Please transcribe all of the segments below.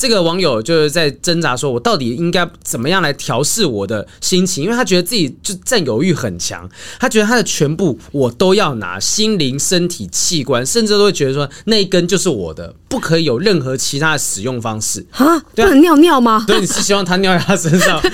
这个网友就是在挣扎，说我到底应该怎么样来调试我的心情，因为他觉得自己就占有欲很强，他觉得他的全部我都要拿，心灵、身体、器官，甚至都会觉得说那一根就是我的，不可以有任何其他的使用方式啊？不能尿尿吗？对，你是希望他尿在他身上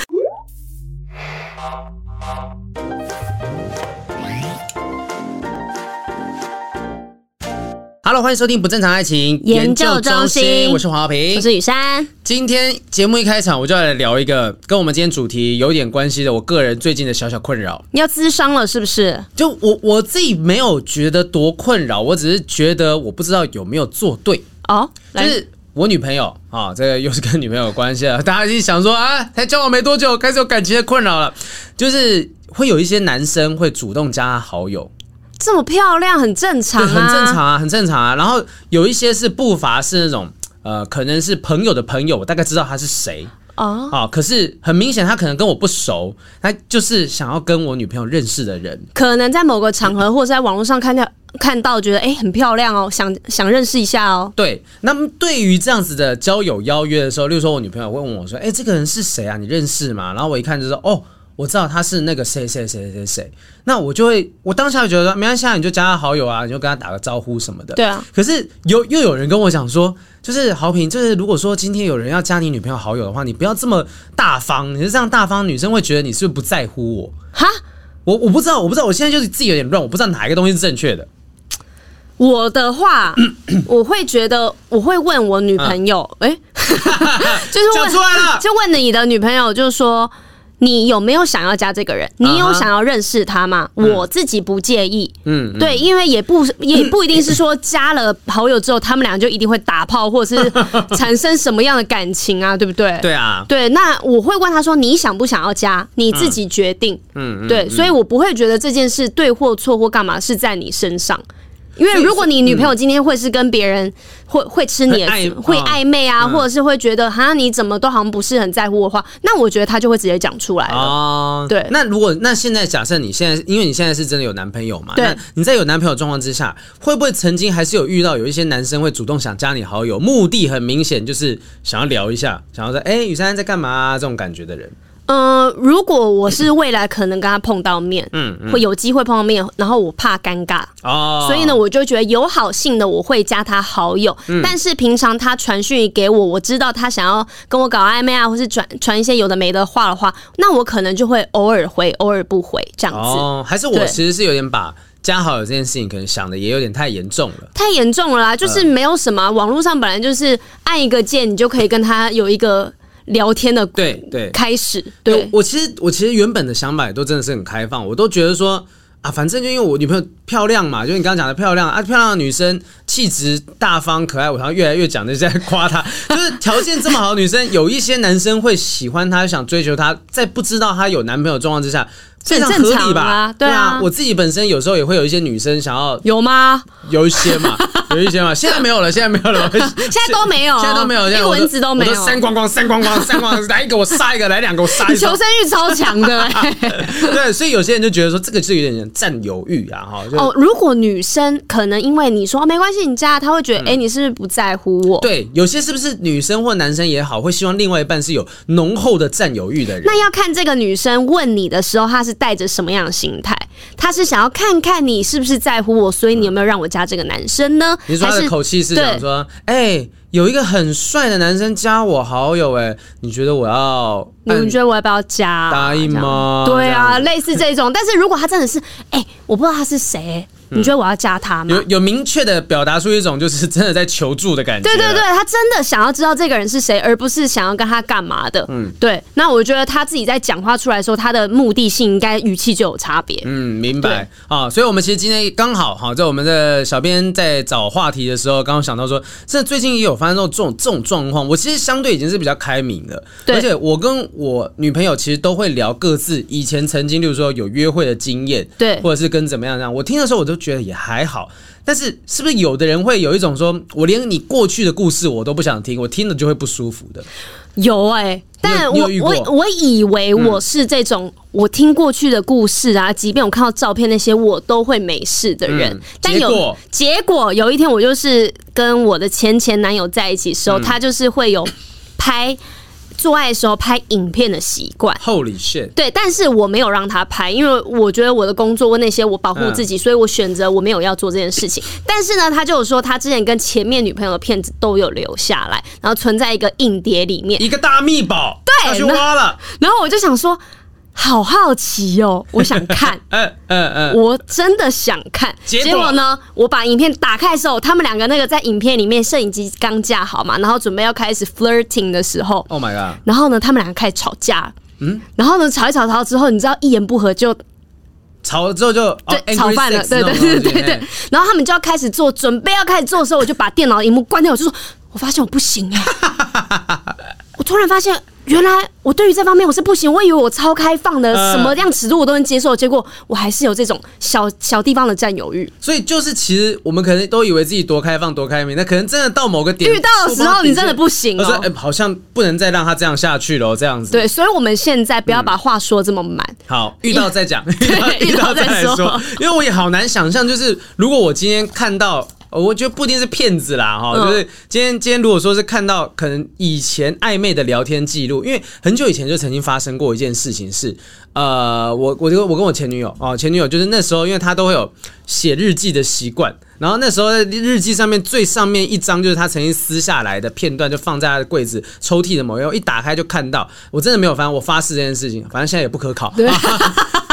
？Hello，欢迎收听不正常爱情研究中心，我是黄浩平，我是雨珊。今天节目一开场，我就要来聊一个跟我们今天主题有点关系的，我个人最近的小小困扰。你要咨商了是不是？就我我自己没有觉得多困扰，我只是觉得我不知道有没有做对哦。就是我女朋友啊、哦，这个又是跟女朋友有关系了。大家一想说啊，才交往没多久，开始有感情的困扰了，就是会有一些男生会主动加好友。这么漂亮，很正常啊，很正常啊，很正常啊。然后有一些是步伐是那种，呃，可能是朋友的朋友，我大概知道他是谁哦。好，可是很明显他可能跟我不熟，他就是想要跟我女朋友认识的人，可能在某个场合或者在网络上看到看到，觉得哎很漂亮哦，想想认识一下哦。对，那么对于这样子的交友邀约的时候，例如说我女朋友会问我说，哎，这个人是谁啊？你认识吗？然后我一看就说，哦。我知道他是那个谁谁谁谁谁，那我就会，我当下就觉得说，没关系，你就加他好友啊，你就跟他打个招呼什么的。对啊。可是有又有人跟我讲说，就是豪平，就是如果说今天有人要加你女朋友好友的话，你不要这么大方，你是这样大方，女生会觉得你是不是不在乎我？哈？我我不知道，我不知道，我现在就是自己有点乱，我不知道哪一个东西是正确的。我的话，我会觉得我会问我女朋友，哎、嗯，就是问出来了，就问你的女朋友，就是说。你有没有想要加这个人？你有想要认识他吗？Uh -huh. 我自己不介意。嗯，对，因为也不也不一定是说加了好友之后，他们俩就一定会打炮，或者是产生什么样的感情啊？对不对？对啊。对，那我会问他说：“你想不想要加？你自己决定。”嗯，对，所以我不会觉得这件事对或错或干嘛是在你身上。因为如果你女朋友今天会是跟别人会会吃你的会暧昧啊，或者是会觉得好像你怎么都好像不是很在乎的话，那我觉得他就会直接讲出来了。对。那如果那现在假设你现在，因为你现在是真的有男朋友嘛？对。你在有男朋友状况之下，会不会曾经还是有遇到有一些男生会主动想加你好友，目的很明显就是想要聊一下，想要说哎，雨珊在干嘛啊？这种感觉的人。嗯、呃，如果我是未来可能跟他碰到面，嗯，会有机会碰到面，然后我怕尴尬哦，所以呢，我就觉得友好性的我会加他好友，嗯，但是平常他传讯给我，我知道他想要跟我搞暧昧啊，或是转传一些有的没的话的话，那我可能就会偶尔回，偶尔不回这样子。哦，还是我其实是有点把加好友这件事情可能想的也有点太严重了，太严重了啦，就是没有什么，网络上本来就是按一个键，你就可以跟他有一个。聊天的对对开始对，对我其实我其实原本的想法也都真的是很开放，我都觉得说啊，反正就因为我女朋友漂亮嘛，就你刚刚讲的漂亮啊，漂亮的女生气质大方可爱，我好像越来越讲的在夸她，就是条件这么好的女生，有一些男生会喜欢她，想追求她，在不知道她有男朋友状况之下。非常合理吧？对啊，我自己本身有时候也会有一些女生想要有吗？有一些嘛，有一些嘛，现在没有了，现在没有了，现在都没有，现在都没有，连蚊子都没有，删光光，删光光，删光光，来一个我杀一个，来两个我杀一个，求生欲超强的、欸，对，所以有些人就觉得说这个是有点占有欲啊，哈。哦，如果女生可能因为你说没关系，你加，她会觉得哎、欸，你是不是不在乎我？对，有些是不是女生或男生也好，会希望另外一半是有浓厚的占有欲的人？那要看这个女生问你的时候，她是带着什么样的心态，他是想要看看你是不是在乎我，所以你有没有让我加这个男生呢？你说他的口气是想说，哎、欸，有一个很帅的男生加我好友，哎，你觉得我要？你觉得我要不要加？答应吗？对啊，类似这种。但是如果他真的是，哎、欸，我不知道他是谁。你觉得我要加他吗？有有明确的表达出一种就是真的在求助的感觉。对对对，他真的想要知道这个人是谁，而不是想要跟他干嘛的。嗯，对。那我觉得他自己在讲话出来的时候，他的目的性应该语气就有差别。嗯，明白。啊，所以我们其实今天刚好哈，在我们的小编在找话题的时候，刚刚想到说，这最近也有发生这种这种状况。我其实相对已经是比较开明的，而且我跟我女朋友其实都会聊各自以前曾经，例如说有约会的经验，对，或者是跟怎么样这样。我听的时候，我都觉得也还好。但是，是不是有的人会有一种说，我连你过去的故事我都不想听，我听了就会不舒服的？有哎、欸，但我我我以为我是这种，我听过去的故事啊，即便我看到照片那些，我都会没事的人。但有结果，有一天我就是跟我的前前男友在一起的时候，他就是会有。拍。做爱的时候拍影片的习惯，Holy shit！对，但是我没有让他拍，因为我觉得我的工作那些我保护自己，嗯、所以我选择我没有要做这件事情。但是呢，他就有说他之前跟前面女朋友的片子都有留下来，然后存在一个硬碟里面，一个大密宝，对，他去挖了。然后我就想说。好好奇哦，我想看，嗯嗯嗯，我真的想看。结果？呢，我把影片打开的时候，他们两个那个在影片里面，摄影机刚架好嘛，然后准备要开始 flirting 的时候，Oh my god！然后呢，他们两个开始吵架，嗯，然后呢，吵一吵吵之后，你知道一言不合就吵了之后就对吵翻了，对对对对对。然后他们就要开始做，准备要开始做的时候，我就把电脑荧幕关掉，我就说，我发现我不行哎，我突然发现。原来我对于这方面我是不行，我以为我超开放的，什么样尺度我都能接受，结果我还是有这种小小地方的占有欲。所以就是，其实我们可能都以为自己多开放、多开明，那可能真的到某个点遇到的时候，你真的不行哦。说哎，好像不能再让他这样下去了，这样子。对，所以我们现在不要把话说这么满。好，遇到再讲，遇到再来 说。因为我也好难想象，就是如果我今天看到。我觉得不一定是骗子啦，哈，就是今天今天如果说是看到可能以前暧昧的聊天记录，因为很久以前就曾经发生过一件事情是，呃，我我我跟我前女友哦，前女友就是那时候，因为她都会有写日记的习惯，然后那时候在日记上面最上面一张就是她曾经撕下来的片段，就放在她的柜子抽屉的某一，一打开就看到，我真的没有翻，我发誓这件事情，反正现在也不可考。对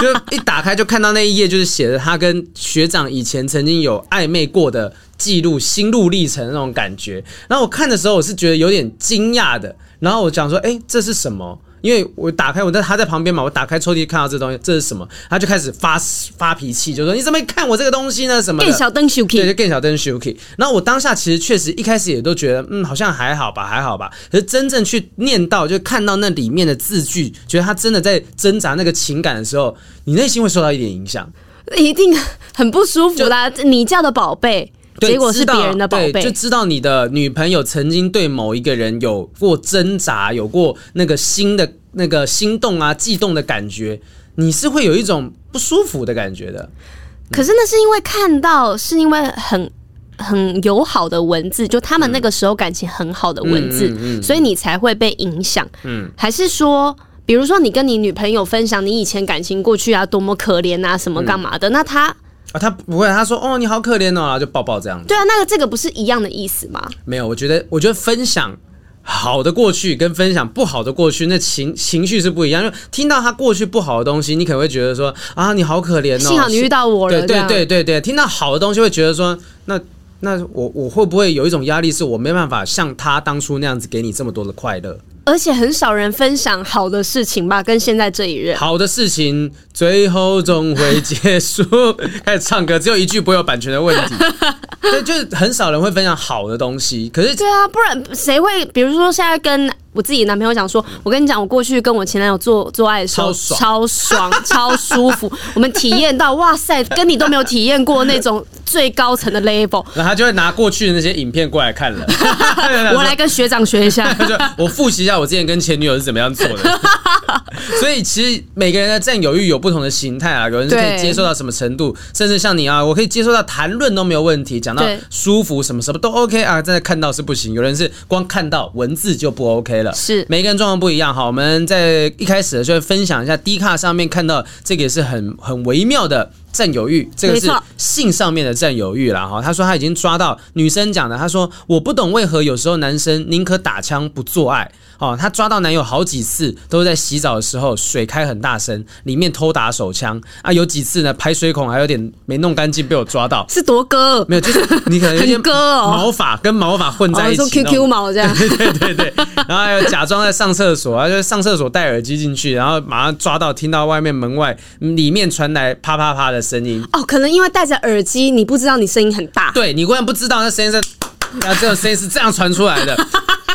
就一打开就看到那一页，就是写着他跟学长以前曾经有暧昧过的记录、心路历程那种感觉。然后我看的时候，我是觉得有点惊讶的。然后我讲说：“哎，这是什么？”因为我打开，我在他在旁边嘛，我打开抽屉看到这东西，这是什么？他就开始发发脾气，就说：“你怎么看我这个东西呢？什么的？”更小灯 Shuki，对，就更小灯 Shuki。然后我当下其实确实一开始也都觉得，嗯，好像还好吧，还好吧。可是真正去念到，就看到那里面的字句，觉得他真的在挣扎那个情感的时候，你内心会受到一点影响，一定很不舒服啦。你叫的宝贝。结果是别人的宝贝，就知道你的女朋友曾经对某一个人有过挣扎，有过那个心的、那个心动啊、悸动的感觉，你是会有一种不舒服的感觉的。可是那是因为看到，是因为很很友好的文字，就他们那个时候感情很好的文字，嗯、所以你才会被影响。嗯，还是说，比如说你跟你女朋友分享你以前感情过去啊，多么可怜啊，什么干嘛的，嗯、那他。啊，他不会，他说哦，你好可怜哦，然后就抱抱这样子。对啊，那个这个不是一样的意思吗？没有，我觉得，我觉得分享好的过去跟分享不好的过去，那情情绪是不一样。因为听到他过去不好的东西，你可能会觉得说啊，你好可怜哦，幸好你遇到我了。对对对对对，听到好的东西会觉得说，那那我我会不会有一种压力，是我没办法像他当初那样子给你这么多的快乐？而且很少人分享好的事情吧，跟现在这一任。好的事情最后总会结束。开始唱歌，只有一句不会有版权的问题。对，就是很少人会分享好的东西。可是，对啊，不然谁会？比如说现在跟。我自己男朋友讲说，我跟你讲，我过去跟我前男友做做爱的时候，超爽，超舒服。我们体验到，哇塞，跟你都没有体验过那种最高层的 level。然后他就会拿过去的那些影片过来看了。我来跟学长学一下，就我复习一下我之前跟前女友是怎么样做的。所以其实每个人的占有欲有不同的形态啊，有人是可以接受到什么程度，甚至像你啊，我可以接受到谈论都没有问题，讲到舒服什么什么都 OK 啊，真的看到是不行。有人是光看到文字就不 OK。是每个人状况不一样，好，我们在一开始的时候分享一下 D 卡上面看到这个也是很很微妙的占有欲，这个是性上面的占有欲啦。哈。他说他已经抓到女生讲的，他说我不懂为何有时候男生宁可打枪不做爱。哦，他抓到男友好几次都是在洗澡的时候水开很大声，里面偷打手枪。啊，有几次呢排水孔还有点没弄干净被我抓到，是多哥？没有，就是你可能有些毛发跟毛发混在一起，哦、说 QQ 毛这样，对对对对，然后还有假装在上厕所啊，就是上厕所戴耳机进去，然后马上抓到听到外面门外里面传来啪啪啪的声音。哦，可能因为戴着耳机，你不知道你声音很大，对你根本不知道那声音是，啊，这种声音是这样传出来的。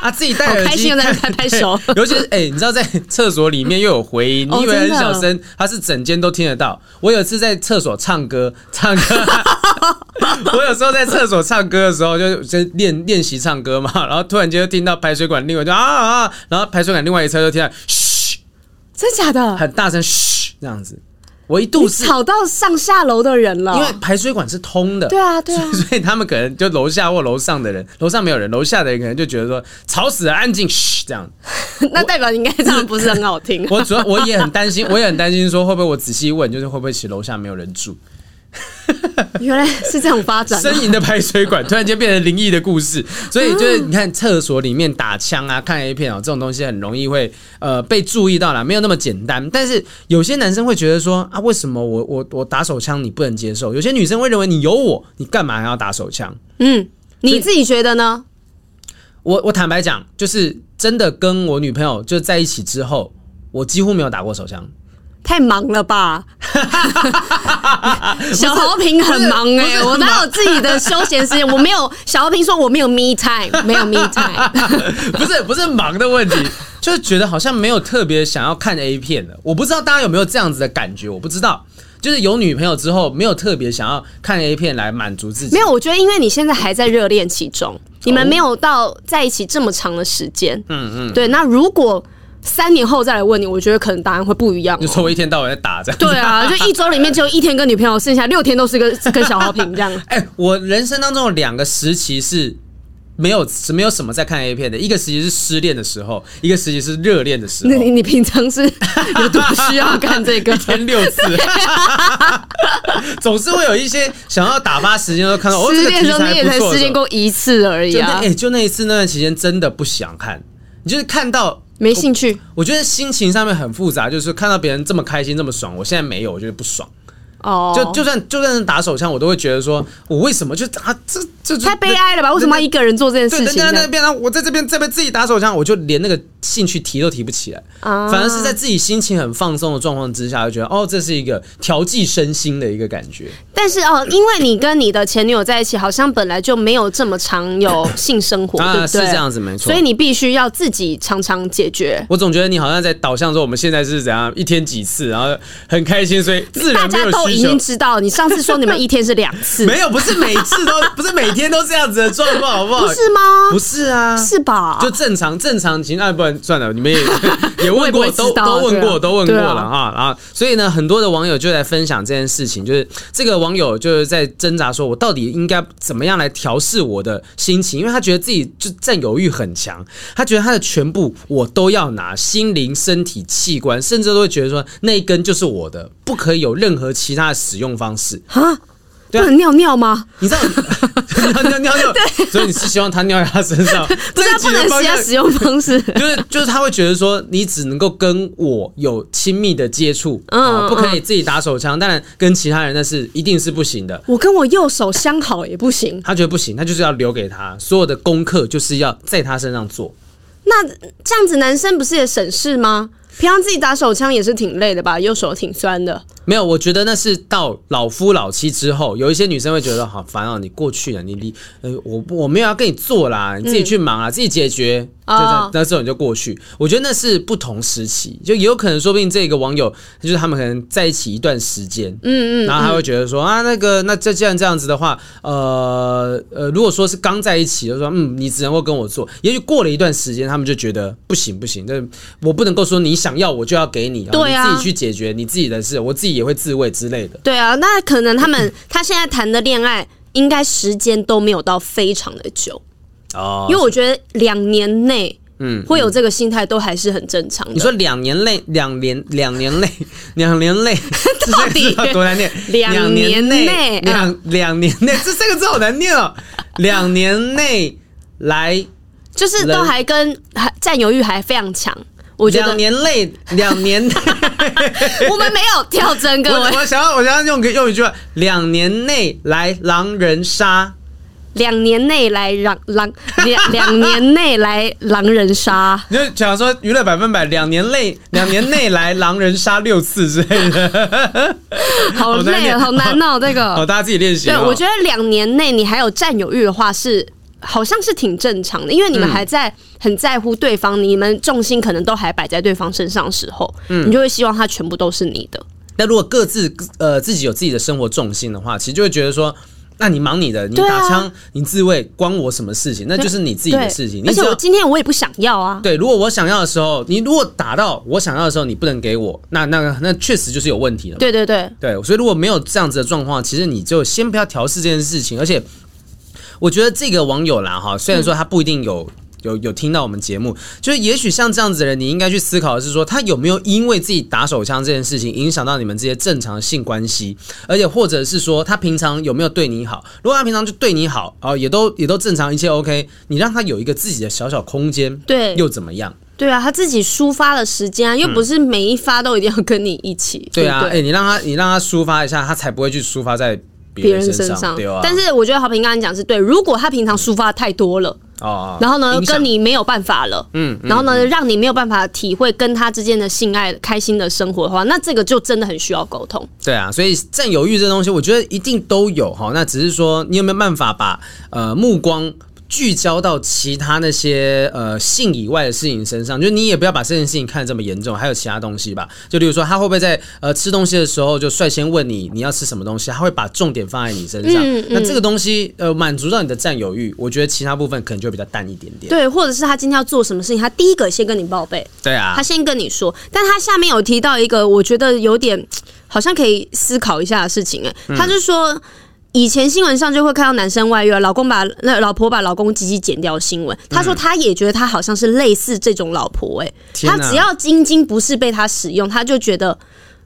他 自己戴耳机，在拍拍手。尤其是哎、欸，你知道在厕所里面又有回音，你以为很小声，他是整间都听得到。我有一次在厕所唱歌，唱歌，我有时候在厕所唱歌的时候，就就练练习唱歌嘛，然后突然间就听到排水管另外就啊啊，啊，然后排水管另外一侧就听到嘘，真假的，很大声嘘这样子。我一度是吵到上下楼的人了，因为排水管是通的。对啊，对啊，所以 他们可能就楼下或楼上的人，楼上没有人，楼下的人可能就觉得说吵死了，安静，嘘，这样。那代表应该唱的不是很好听。我主要我也很担心，我也很担心说会不会我仔细问，就是会不会其实楼下没有人住。原来是这样发展，呻吟的排水管突然间变成灵异的故事，所以就是你看厕所里面打枪啊、看 A 片哦，这种东西很容易会呃被注意到啦，没有那么简单。但是有些男生会觉得说啊，为什么我我我打手枪你不能接受？有些女生会认为你有我，你干嘛还要打手枪？嗯，你自己觉得呢？我我坦白讲，就是真的跟我女朋友就在一起之后，我几乎没有打过手枪。太忙了吧，小豪平很忙哎、欸，我哪有自己的休闲时间？我没有小豪平说我没有 me time，没有 me time，不是不是忙的问题，就是觉得好像没有特别想要看 A 片的。我不知道大家有没有这样子的感觉，我不知道，就是有女朋友之后没有特别想要看 A 片来满足自己。没有，我觉得因为你现在还在热恋其中，你们没有到在一起这么长的时间。嗯嗯，对，那如果。三年后再来问你，我觉得可能答案会不一样、喔。就说我一天到晚在打这样。对啊，就一周里面只有一天跟女朋友，剩下六天都是跟 跟小豪平这样。哎、欸，我人生当中有两个时期是没有没有什么在看 A 片的，一个时期是失恋的时候，一个时期是热恋的时候。你你平常是 有多需要看这个？一天六次，总是会有一些想要打发时间，都看到。失恋的时候你也才失恋过一次而已啊！哎、欸，就那一次那段期间真的不想看，你就是看到。没兴趣我，觉得心情上面很复杂，就是看到别人这么开心这么爽，我现在没有，我觉得不爽。哦，就就算就算是打手枪，我都会觉得说，我为什么就啊这这太悲哀了吧？为什么要一个人做这件事情？在那边，我在这边这边自己打手枪，我就连那个兴趣提都提不起来，啊反而是在自己心情很放松的状况之下，就觉得哦，这是一个调剂身心的一个感觉。但是哦，因为你跟你的前女友在一起，好像本来就没有这么常有性生活，对不对？是这样子，没错。所以你必须要自己常常解决。我总觉得你好像在导向说，我们现在是怎样一天几次，然后很开心，所以自然没有需求。大家都已经知道你。上次说你们一天是两次，没有，不是每次都 不是每天都这样子的状况，好不好？不是吗？不是啊，是吧？就正常正常情况，不然算了，你们也 也问过，都都问过，都问过了啊。然后，所以呢，很多的网友就在分享这件事情，就是这个网友就是在挣扎，说我到底应该怎么样来调试我的心情，因为他觉得自己就占有欲很强，他觉得他的全部我都要拿，心灵、身体、器官，甚至都会觉得说那一根就是我的，不可以有任何其他的使用方式。是啊，不能尿尿吗？你知道尿尿尿 所以你是希望他尿在他身上，不是不能其他使用方式，就是就是他会觉得说，你只能够跟我有亲密的接触，嗯，不可以自己打手枪，当然跟其他人那是一定是不行的。我跟我右手相好也不行，他觉得不行，他就是要留给他所有的功课，就是要在他身上做。那这样子，男生不是也省事吗？平常自己打手枪也是挺累的吧，右手挺酸的。没有，我觉得那是到老夫老妻之后，有一些女生会觉得好烦哦，你过去了，你你呃，我我没有要跟你做啦，你自己去忙啊，嗯、自己解决。就在那时候你就过去，我觉得那是不同时期，就也有可能说不定这个网友就是他们可能在一起一段时间，嗯嗯，然后他会觉得说啊，那个那这既然这样子的话，呃呃，如果说是刚在一起，就说嗯，你只能够跟我做，也许过了一段时间，他们就觉得不行不行，那我不能够说你想要我就要给你，对啊，你自己去解决你自己的事，我自己也会自慰之类的。对啊，那可能他们 他现在谈的恋爱应该时间都没有到非常的久。哦，因为我觉得两年内，嗯，会有这个心态都还是很正常的。你说两年内，两年，两年内，两年内，到底多难念？两年内，两两年内，这三个字好难念哦。两年内来，就是都还跟还占有欲还非常强。我觉得两年内，两年，我们没有跳针，各位。我想要，我想要用个用一句话：两年内来狼人杀。两年内来狼狼两两年内来狼人杀，你就讲说娱乐百分百两年内两年内来狼人杀 六次之类的，好累好难哦，这个好大家自己练习。对，我觉得两年内你还有占有欲的话是好像是挺正常的，因为你们还在很在乎对方，你们重心可能都还摆在对方身上的时候，嗯，你就会希望他全部都是你的。那如果各自呃自己有自己的生活重心的话，其实就会觉得说。那你忙你的，你打枪，你自卫，关我什么事情？那就是你自己的事情。而且我今天我也不想要啊。对，如果我想要的时候，你如果打到我想要的时候，你不能给我，那那那确实就是有问题了。对对对对，所以如果没有这样子的状况，其实你就先不要调试这件事情。而且，我觉得这个网友啦，哈，虽然说他不一定有。有有听到我们节目，就是也许像这样子的人，你应该去思考的是说，他有没有因为自己打手枪这件事情影响到你们这些正常的性关系，而且或者是说他平常有没有对你好？如果他平常就对你好啊，也都 也都正常，一切 OK，你让他有一个自己的小小空间，对，又怎么样？对啊，他自己抒发的时间啊，又不是每一发都一定要跟你一起。嗯、对啊，哎、欸，你让他你让他抒发一下，他才不会去抒发在别人身上。对啊，但是我觉得好平刚才讲是对，如果他平常抒发太多了。哦，然后呢，跟你没有办法了，嗯，然后呢，让你没有办法体会跟他之间的性爱、开心的生活的话，那这个就真的很需要沟通。对啊，所以占有欲这东西，我觉得一定都有哈。那只是说，你有没有办法把呃目光。聚焦到其他那些呃性以外的事情身上，就你也不要把这件事情看得这么严重，还有其他东西吧。就例如说，他会不会在呃吃东西的时候就率先问你你要吃什么东西？他会把重点放在你身上。嗯嗯、那这个东西呃满足到你的占有欲，我觉得其他部分可能就比较淡一点点。对，或者是他今天要做什么事情，他第一个先跟你报备。对啊，他先跟你说，但他下面有提到一个我觉得有点好像可以思考一下的事情哎，他就说。以前新闻上就会看到男生外遇，老公把那老婆把老公鸡鸡剪掉新闻。他说他也觉得他好像是类似这种老婆，哎，他只要晶晶不是被他使用，他就觉得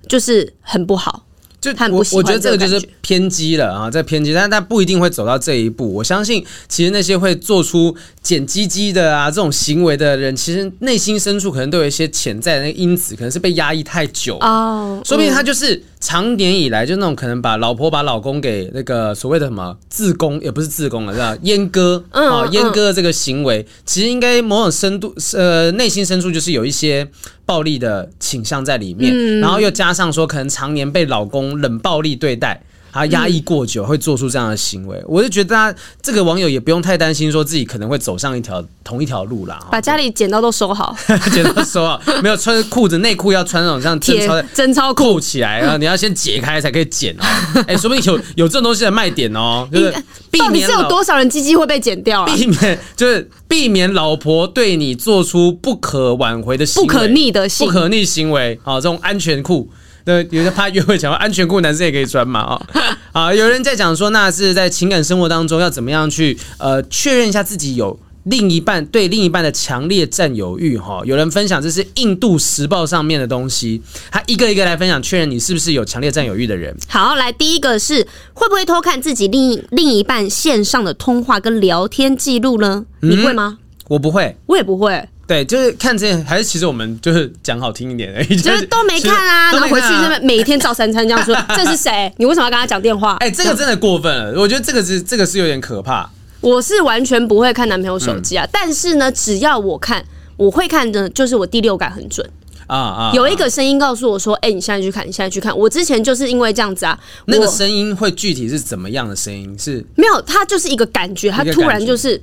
就是很不好。就我我觉得这个就是偏激了啊，在偏激，但是他不一定会走到这一步。我相信，其实那些会做出剪鸡鸡的啊这种行为的人，其实内心深处可能都有一些潜在的那个因子，可能是被压抑太久哦，说不定他就是长年以来就那种可能把老婆把老公给那个所谓的什么自宫，也不是自宫了，是吧？阉割啊，阉割这个行为，其实应该某种深度呃内心深处就是有一些。暴力的倾向在里面，嗯、然后又加上说，可能常年被老公冷暴力对待。他压抑过久会做出这样的行为，我就觉得他这个网友也不用太担心，说自己可能会走上一条同一条路啦。把家里剪刀都收好，剪刀收好，没有穿裤子内裤要穿那种像贞操 的贞操扣起来，然后你要先解开才可以剪哦。哎，说不定有有这种东西的卖点哦，就是避免到底是有多少人鸡鸡会被剪掉啊？避免就是避免老婆对你做出不可挽回的不可逆的行不可逆行为啊，这种安全裤。对，有些怕约会讲安全裤，男生也可以穿嘛啊、哦、啊！有人在讲说，那是在情感生活当中要怎么样去呃确认一下自己有另一半对另一半的强烈占有欲哈、哦。有人分享这是印度时报上面的东西，他一个一个来分享，确认你是不是有强烈占有欲的人。好，来第一个是会不会偷看自己另另一半线上的通话跟聊天记录呢？你会吗？嗯、我不会，我也不会。对，就是看这还是其实我们就是讲好听一点而已，就是都没看啊，然后回去这边每天照三餐这样说，这是谁？你为什么要跟他讲电话？哎，这个真的过分了，我觉得这个是这个是有点可怕。我是完全不会看男朋友手机啊，但是呢，只要我看，我会看的，就是我第六感很准啊啊！有一个声音告诉我说：“哎，你现在去看，你现在去看。”我之前就是因为这样子啊，那个声音会具体是怎么样的声音？是没有，他就是一个感觉，他突然就是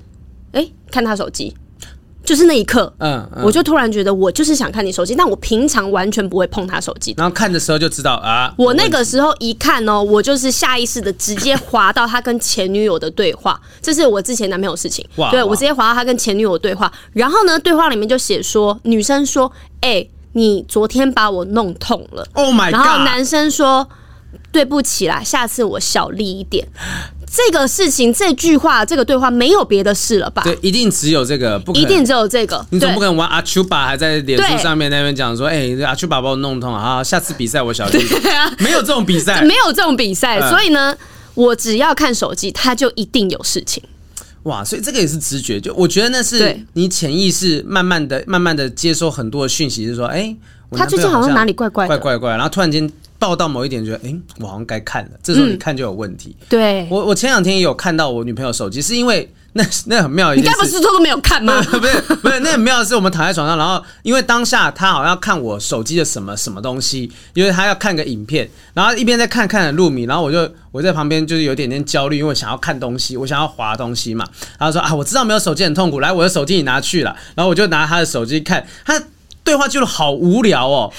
哎，看他手机。就是那一刻，嗯，嗯，我就突然觉得我就是想看你手机，但我平常完全不会碰他手机。然后看的时候就知道啊，我那个时候一看哦，我就是下意识的直接滑到他跟前女友的对话，这是我之前男朋友的事情。哇，对，我直接滑到他跟前女友的对话，然后呢，对话里面就写说，女生说，哎，你昨天把我弄痛了。Oh my God！然后男生说，对不起啦，下次我小力一点。这个事情，这句话，这个对话没有别的事了吧？对，一定只有这个，不，一定只有这个。你总不可能玩阿丘巴还在脸书上面那边讲说，哎，阿丘巴把我弄痛了啊，下次比赛我小心。对啊，没有这种比赛，没有这种比赛，所以呢，我只要看手机，他就一定有事情。哇，所以这个也是直觉，就我觉得那是你潜意识慢慢的、慢慢的接收很多的讯息，是说，哎，他最近好像哪里怪怪怪怪怪，然后突然间。报到某一点，觉得哎，我好像该看了。这时候你看就有问题。嗯、对，我我前两天也有看到我女朋友手机，是因为 那那很妙一件事。你该不是说都没有看吗？不是不是，那很妙的是我们躺在床上，然后因为当下她好像要看我手机的什么什么东西，因为她要看个影片，然后一边在看看着入迷，然后我就我在旁边就是有点点焦虑，因为我想要看东西，我想要滑东西嘛。然后说啊，我知道没有手机很痛苦，来我的手机你拿去了，然后我就拿她的手机看，她对话记录好无聊哦。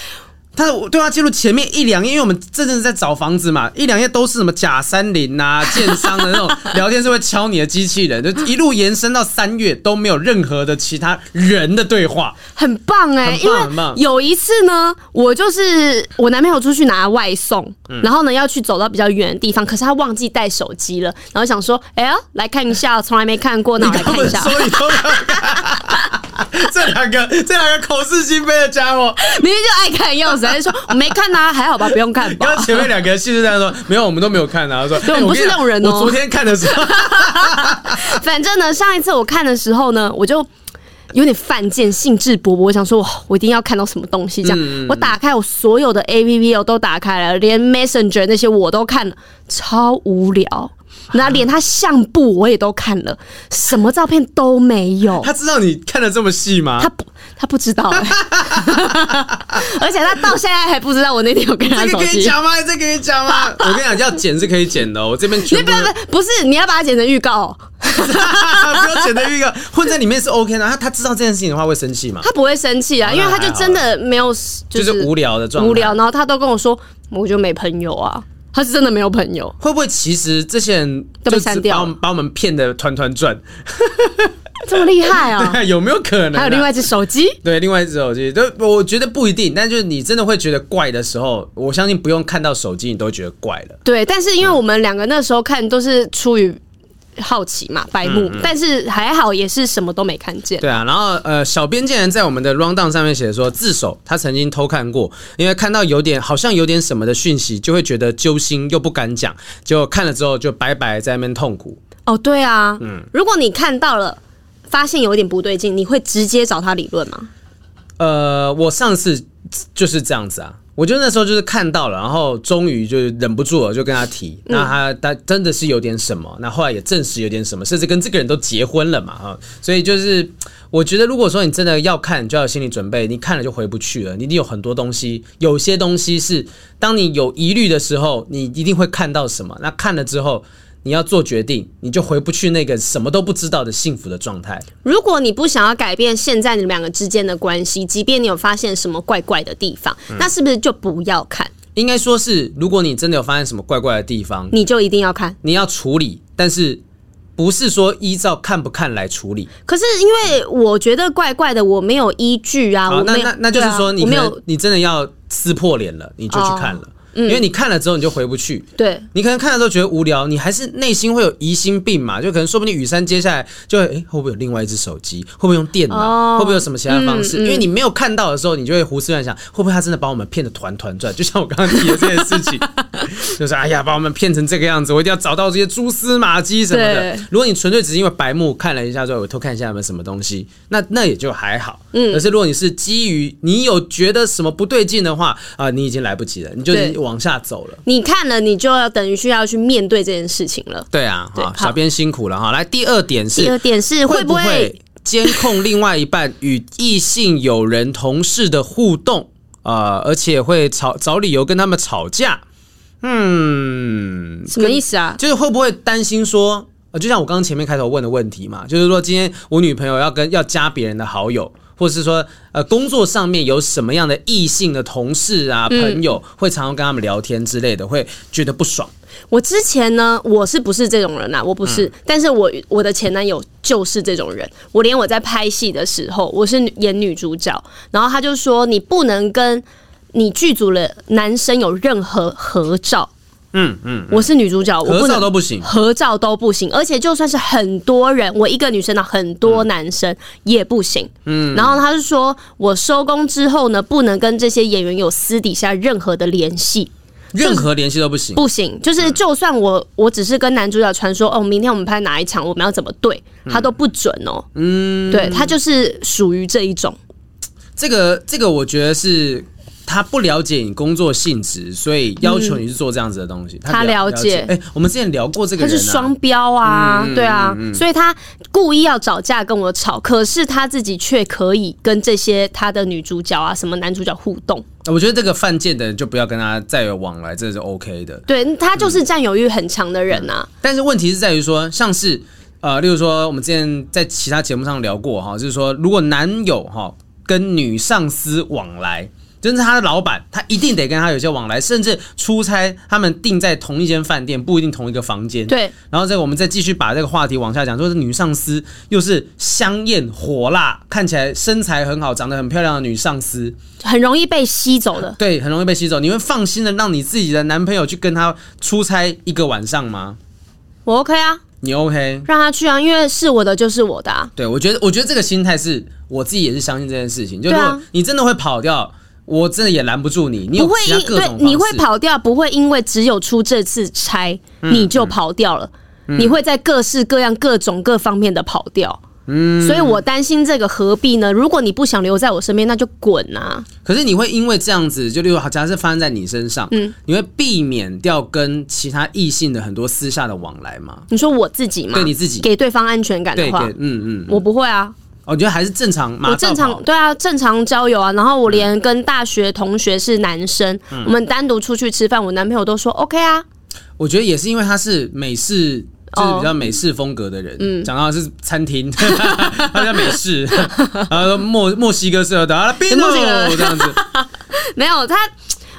他的对话记录前面一两页，因为我们真的是在找房子嘛，一两页都是什么假山林呐、啊、建商的那种聊天，是会敲你的机器人，就一路延伸到三月都没有任何的其他人的对话，很棒哎、欸，因为有一次呢，我就是我男朋友出去拿外送，然后呢要去走到比较远的地方，可是他忘记带手机了，然后想说，哎呀，来看一下，从来没看过，那我来看一下。这两个这两个口是心非的家伙，明明就爱看钥匙，还是说我没看呐、啊，还好吧，不用看吧。然后前面两个人信誓旦旦说没有，我们都没有看啊。他说，对，我们不是那种人哦。我昨天看的时候 反正呢，上一次我看的时候呢，我就有点犯贱，兴致勃勃，我想说，我一定要看到什么东西。这样，嗯、我打开我所有的 APP，我都打开了，连 Messenger 那些我都看了，超无聊。那连他相簿我也都看了，什么照片都没有。他知道你看的这么细吗？他不，他不知道、欸。而且他到现在还不知道我那天有跟他手机。这个可以讲吗？这个可以讲吗？我跟你讲，要剪是可以剪的。我这边全部不不不是，你要把它剪成预告。不要剪成预告，混在里面是 OK 的。他他知道这件事情的话会生气吗？他不会生气啊，因为他就真的没有，就是无聊的状态。无聊，然后他都跟我说，我就没朋友啊。他是真的没有朋友，会不会其实这些人都被删掉，把我们骗得团团转？这么厉害啊、喔？对，有没有可能、啊？还有另外一只手机？对，另外一只手机，就我觉得不一定。但就是你真的会觉得怪的时候，我相信不用看到手机，你都觉得怪了。对，但是因为我们两个那时候看都是出于。好奇嘛，白目，但是还好，也是什么都没看见。对啊，然后呃，小编竟然在我们的 rundown 上面写说自首，他曾经偷看过，因为看到有点好像有点什么的讯息，就会觉得揪心又不敢讲，结果看了之后就白白在那边痛苦。哦，对啊，嗯，如果你看到了，发现有点不对劲，你会直接找他理论吗？呃，我上次就是这样子啊。我就那时候就是看到了，然后终于就忍不住了，就跟他提。那他他真的是有点什么，那后来也证实有点什么，甚至跟这个人都结婚了嘛哈！所以就是我觉得，如果说你真的要看，你就要有心理准备，你看了就回不去了。你一定有很多东西，有些东西是当你有疑虑的时候，你一定会看到什么。那看了之后。你要做决定，你就回不去那个什么都不知道的幸福的状态。如果你不想要改变现在你们两个之间的关系，即便你有发现什么怪怪的地方，嗯、那是不是就不要看？应该说是，如果你真的有发现什么怪怪的地方，你就一定要看，你要处理，但是不是说依照看不看来处理？可是因为我觉得怪怪的，我没有依据啊。好，那那那就是说，你没有，你真的要撕破脸了，你就去看了。哦因为你看了之后你就回不去，对，你可能看了之后觉得无聊，你还是内心会有疑心病嘛，就可能说不定雨珊接下来就会，哎、欸，会不会有另外一只手机？会不会用电脑？哦、会不会有什么其他方式？因为你没有看到的时候，你就会胡思乱想，会不会他真的把我们骗得团团转？就像我刚刚提的这件事情，就是哎呀，把我们骗成这个样子，我一定要找到这些蛛丝马迹什么的。如果你纯粹只是因为白目看了一下之后，我偷看一下有没有什么东西，那那也就还好。嗯，可是如果你是基于你有觉得什么不对劲的话啊、呃，你已经来不及了，你就往下走了。你看了，你就要等于需要去面对这件事情了。对啊，好，小编辛苦了哈。来，第二点是，第二点是会不会监控另外一半与异性友人、同事的互动啊、呃？而且会吵找理由跟他们吵架。嗯，什么意思啊？就是会不会担心说，呃，就像我刚刚前面开头问的问题嘛，就是说今天我女朋友要跟要加别人的好友。或者是说，呃，工作上面有什么样的异性的同事啊、朋友，会常常跟他们聊天之类的，会觉得不爽。我之前呢，我是不是这种人啊？我不是，嗯、但是我我的前男友就是这种人。我连我在拍戏的时候，我是演女主角，然后他就说，你不能跟你剧组的男生有任何合照。嗯嗯，我是女主角，我合照都不行，合照都不行，而且就算是很多人，我一个女生的很多男生也不行。嗯，然后他是说我收工之后呢，不能跟这些演员有私底下任何的联系，任何联系都不行，不行，就是就算我我只是跟男主角传说哦，明天我们拍哪一场，我们要怎么对，他都不准哦。嗯，对，他就是属于这一种。这个这个，我觉得是。他不了解你工作性质，所以要求你去做这样子的东西。他了解，哎，我们之前聊过这个人，他是双标啊，对啊，所以他故意要找架跟我吵，可是他自己却可以跟这些他的女主角啊、什么男主角互动。我觉得这个犯贱的人就不要跟他再有往来，这是 OK 的。对，他就是占有欲很强的人啊。但是问题是在于说，像是呃，例如说我们之前在其他节目上聊过哈，就是说如果男友哈跟女上司往来。就是他的老板，他一定得跟他有些往来，甚至出差，他们定在同一间饭店，不一定同一个房间。对。然后这个我们再继续把这个话题往下讲，说是女上司又是香艳火辣，看起来身材很好，长得很漂亮的女上司，很容易被吸走的。对，很容易被吸走。你会放心的让你自己的男朋友去跟他出差一个晚上吗？我 OK 啊。你 OK？让他去啊，因为是我的就是我的啊。对，我觉得，我觉得这个心态是我自己也是相信这件事情。就如果你真的会跑掉，我真的也拦不住你。你不会因对你会跑掉，不会因为只有出这次差你就跑掉了。你会在各式各样、各种各方面的跑掉。嗯，所以我担心这个何必呢？如果你不想留在我身边，那就滚啊！可是你会因为这样子，就例如假设发生在你身上，嗯，你会避免掉跟其他异性的很多私下的往来吗？你说我自己吗？对你自己给对方安全感的话，对，嗯嗯，我不会啊。我觉得还是正常，我正常对啊，正常交友啊。然后我连跟大学同学是男生，嗯、我们单独出去吃饭，我男朋友都说 OK 啊。我觉得也是因为他是美式。就是比较美式风格的人，嗯，讲到是餐厅，他叫美式，然后墨墨西哥式的，啊，墨西哥这样子，没有他。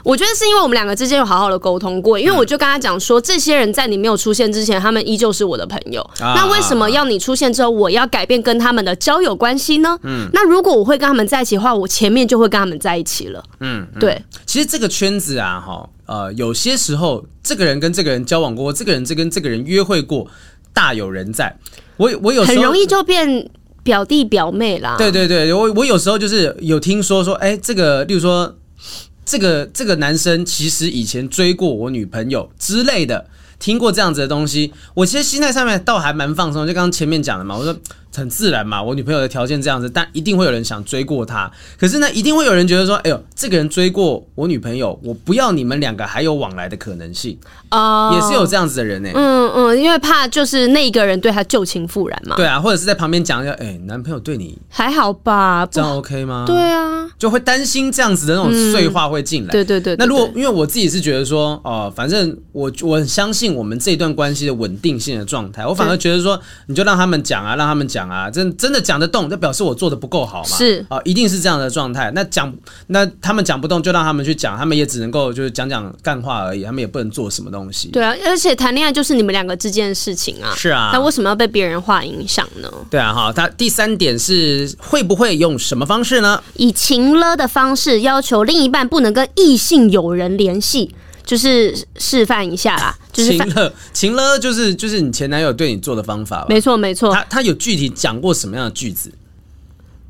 我觉得是因为我们两个之间有好好的沟通过，因为我就跟他讲说，这些人在你没有出现之前，他们依旧是我的朋友。那为什么要你出现之后，我要改变跟他们的交友关系呢？嗯，那如果我会跟他们在一起的话，我前面就会跟他们在一起了。嗯，对。其实这个圈子啊，哈，呃，有些时候这个人跟这个人交往过，这个人这跟这个人约会过，大有人在。我我有时候很容易就变表弟表妹啦。对对对，我我有时候就是有听说说，哎，这个，例如说。这个这个男生其实以前追过我女朋友之类的，听过这样子的东西，我其实心态上面倒还蛮放松。就刚刚前面讲的嘛，我说。很自然嘛，我女朋友的条件这样子，但一定会有人想追过她。可是呢，一定会有人觉得说，哎呦，这个人追过我女朋友，我不要你们两个还有往来的可能性啊，也是有这样子的人呢。嗯嗯，因为怕就是那一个人对他旧情复燃嘛。对啊，或者是在旁边讲一下，哎，男朋友对你还好吧？这样 OK 吗？对啊，就会担心这样子的那种碎话会进来。对对对。那如果因为我自己是觉得说，哦，反正我我很相信我们这段关系的稳定性的状态，我反而觉得说，你就让他们讲啊，让他们讲啊，真真的。讲得动，就表示我做的不够好嘛？是啊，一定是这样的状态。那讲，那他们讲不动，就让他们去讲，他们也只能够就是讲讲干话而已，他们也不能做什么东西。对啊，而且谈恋爱就是你们两个之间的事情啊。是啊，那为什么要被别人话影响呢？对啊，哈，他第三点是会不会用什么方式呢？以情勒的方式要求另一半不能跟异性友人联系。就是示范一下啦，就是情勒，情勒就是就是你前男友对你做的方法吧？没错没错。他他有具体讲过什么样的句子？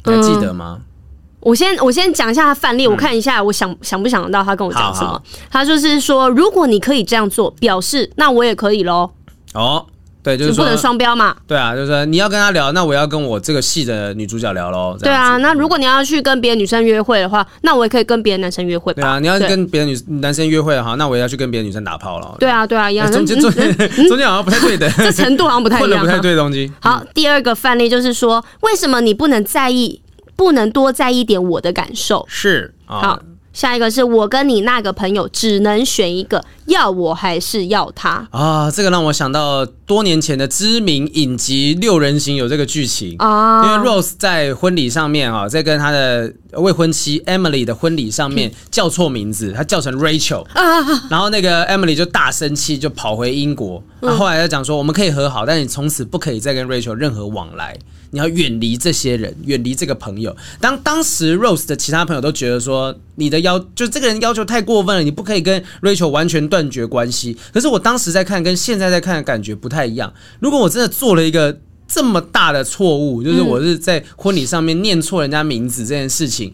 你还记得吗？嗯、我先我先讲一下他范例，我看一下，我想想不想得到他跟我讲什么？好好他就是说，如果你可以这样做，表示那我也可以喽。哦。对，就是不能双标嘛。对啊，就是说你要跟他聊，那我要跟我这个戏的女主角聊喽。对啊，那如果你要去跟别的女生约会的话，那我也可以跟别的男生约会。对啊，你要跟别的女男生约会的话，那我也要去跟别的女生打炮了。对啊，对啊，一样。中间中间 中间好像不太对的，这程度好像不太一样，不太对的东西。好，第二个范例就是说，为什么你不能在意，不能多在意点我的感受？是，好。下一个是我跟你那个朋友只能选一个，要我还是要他啊？这个让我想到多年前的知名影集《六人行》有这个剧情啊，因为 Rose 在婚礼上面啊，在跟他的未婚妻 Emily 的婚礼上面叫错名字，他叫成 Rachel 啊，然后那个 Emily 就大生气，就跑回英国。他后来就讲说，我们可以和好，但你从此不可以再跟 Rachel 任何往来。你要远离这些人，远离这个朋友。当当时 Rose 的其他朋友都觉得说，你的要就这个人要求太过分了，你不可以跟 Rachel 完全断绝关系。可是我当时在看，跟现在在看的感觉不太一样。如果我真的做了一个这么大的错误，就是我是在婚礼上面念错人家名字这件事情。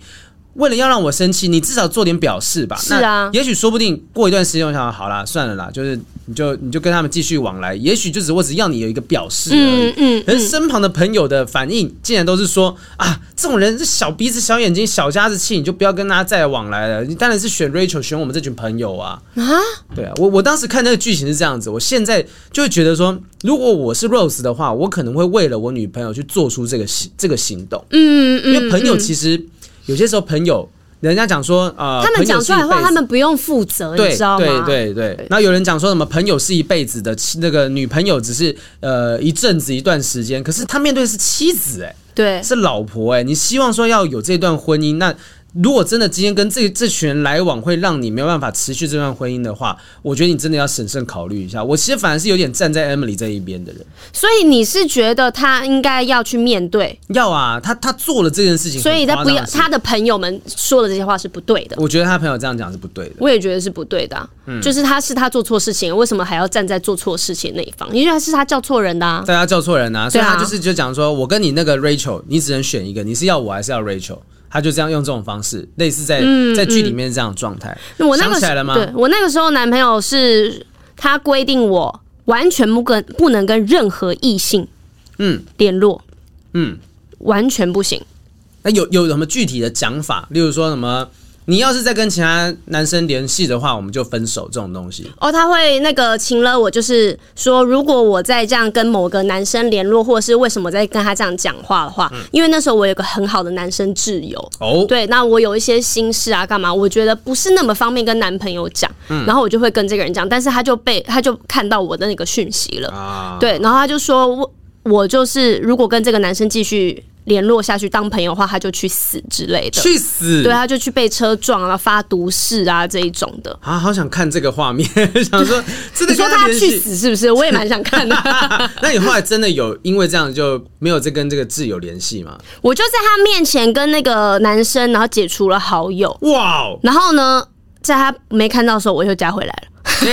为了要让我生气，你至少做点表示吧。是啊，也许说不定过一段时间，我想好啦，算了啦，就是你就你就跟他们继续往来。也许就只我只要你有一个表示而已。嗯嗯。可是身旁的朋友的反应，竟然都是说啊，这种人是小鼻子小眼睛小家子气，你就不要跟他再往来了。你当然是选 Rachel，选我们这群朋友啊。啊？对啊，我我当时看那个剧情是这样子，我现在就会觉得说，如果我是 Rose 的话，我可能会为了我女朋友去做出这个行这个行动。嗯嗯。因为朋友其实。有些时候，朋友人家讲说，呃，他们讲出来的话，他们不用负责，你知道吗？对对对。然后有人讲说什么，朋友是一辈子的，那个女朋友只是呃一阵子一段时间，可是他面对的是妻子，哎，对，是老婆，哎，你希望说要有这段婚姻，那如果真的今天跟这这群人来往会让你没有办法持续这段婚姻的话，我觉得你真的要审慎考虑一下。我其实反而是有点站在 Emily 这一边的人。所以你是觉得他应该要去面对？要啊，他他做了这件事情，所以他不要他的朋友们说的这些话是不对的。我觉得他朋友这样讲是不对的。我也觉得是不对的、啊，嗯、就是他是他做错事情，为什么还要站在做错事情那一方？因为他是他叫错人的、啊，大家叫错人啊，所以他就是就讲说，我跟你那个 Rachel，你只能选一个，你是要我还是要 Rachel？他就这样用这种方式，类似在、嗯、在剧里面这样的状态。我那个想起来了吗？对，我那个时候男朋友是他规定我完全不跟不能跟任何异性嗯联络嗯，完全不行。那有有什么具体的讲法？例如说什么？你要是再跟其他男生联系的话，我们就分手这种东西。哦，他会那个请了我，就是说，如果我再这样跟某个男生联络，或者是为什么在跟他这样讲话的话，嗯、因为那时候我有个很好的男生挚友。哦，对，那我有一些心事啊，干嘛？我觉得不是那么方便跟男朋友讲，嗯、然后我就会跟这个人讲，但是他就被他就看到我的那个讯息了，啊、对，然后他就说我我就是如果跟这个男生继续。联络下去当朋友的话，他就去死之类的。去死！对，他就去被车撞啊，发毒誓啊这一种的。啊，好想看这个画面，想说真的你说他去死是不是？我也蛮想看的。那你后来真的有因为这样就没有再跟这个挚友联系吗？我就在他面前跟那个男生，然后解除了好友。哇 Wow！然后呢，在他没看到的时候，我又加回来了。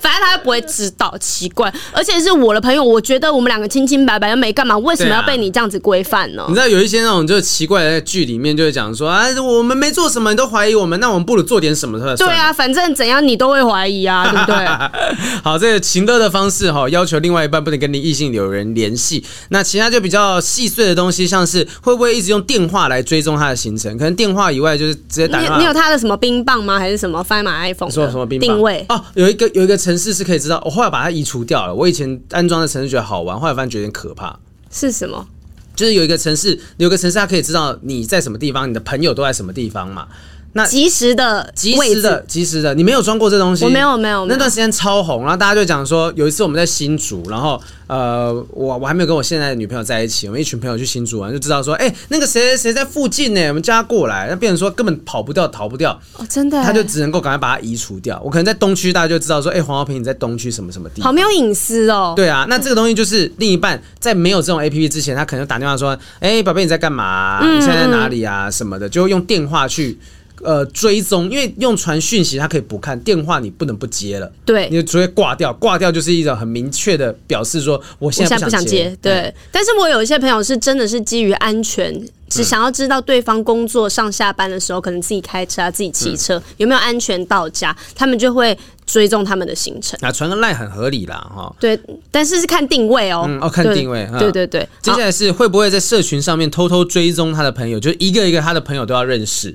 反正他又不会知道，奇怪，而且是我的朋友，我觉得我们两个清清白白又没干嘛，为什么要被你这样子规范呢？你知道有一些那种就是奇怪的剧里面就会讲说啊，我们没做什么，你都怀疑我们，那我们不如做点什么？对啊，反正怎样你都会怀疑啊，对不对？好，这个情歌的方式哈，要求另外一半不能跟你异性有人联系。那其他就比较细碎的东西，像是会不会一直用电话来追踪他的行程？可能电话以外就是直接打。你，你有他的什么冰棒吗？还是什么 Find My iPhone？说什么冰棒？定位哦，有一个有一个城市是可以知道，我后来把它移除掉了。我以前安装的城市觉得好玩，后来发现觉得有点可怕。是什么？就是有一个城市，有个城市它可以知道你在什么地方，你的朋友都在什么地方嘛。那即时的，及时的，及时的，你没有装过这东西？我没有，没有。那段时间超红，然后大家就讲说，有一次我们在新竹，然后呃，我我还没有跟我现在的女朋友在一起，我们一群朋友去新竹玩，就知道说，哎，那个谁谁谁在附近呢，我们叫他过来。那变成说根本跑不掉，逃不掉。哦，真的。他就只能够赶快把它移除掉。我可能在东区，大家就知道说，哎，黄浩平你在东区什么什么地方。好没有隐私哦。对啊，那这个东西就是另一半在没有这种 APP 之前，他可能打电话说，哎，宝贝你在干嘛？你现在在哪里啊？什么的，就用电话去。呃，追踪，因为用传讯息，它可以不看电话，你不能不接了。对，你就直接挂掉，挂掉就是一种很明确的表示，说我现在不想接。对，嗯、但是我有一些朋友是真的是基于安全，只想要知道对方工作上下班的时候，可能自己开车啊，自己骑车、嗯、有没有安全到家，他们就会追踪他们的行程。那传个赖很合理啦，哈。对，但是是看定位哦，嗯、哦，看定位。对对对。接下来是会不会在社群上面偷偷追踪他的朋友，就一个一个他的朋友都要认识。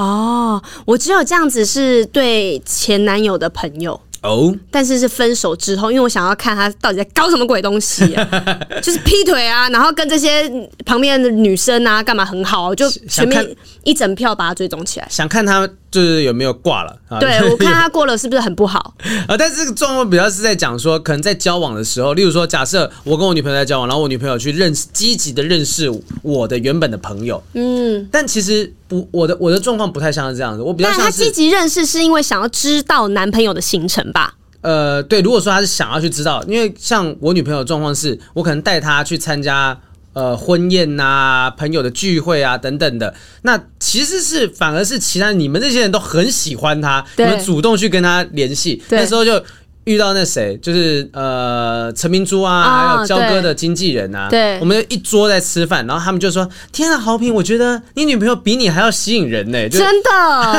哦，我只有这样子是对前男友的朋友。哦，但是是分手之后，因为我想要看他到底在搞什么鬼东西，啊，就是劈腿啊，然后跟这些旁边的女生啊干嘛很好，就全面一整票把他追踪起来，想看他就是有没有挂了。对，我看他过了是不是很不好 啊？但是这个状况比较是在讲说，可能在交往的时候，例如说，假设我跟我女朋友在交往，然后我女朋友去认识积极的认识我的原本的朋友，嗯，但其实不，我的我的状况不太像是这样子，我比较像他积极认识是因为想要知道男朋友的行程吧。呃，对，如果说他是想要去知道，因为像我女朋友的状况是，我可能带她去参加呃婚宴呐、啊、朋友的聚会啊等等的，那其实是反而是其他你们这些人都很喜欢他，你们主动去跟他联系，那时候就。遇到那谁，就是呃陈明珠啊，哦、还有焦哥的经纪人啊，对，我们就一桌在吃饭，然后他们就说：“天啊，豪平，我觉得你女朋友比你还要吸引人呢。”真的，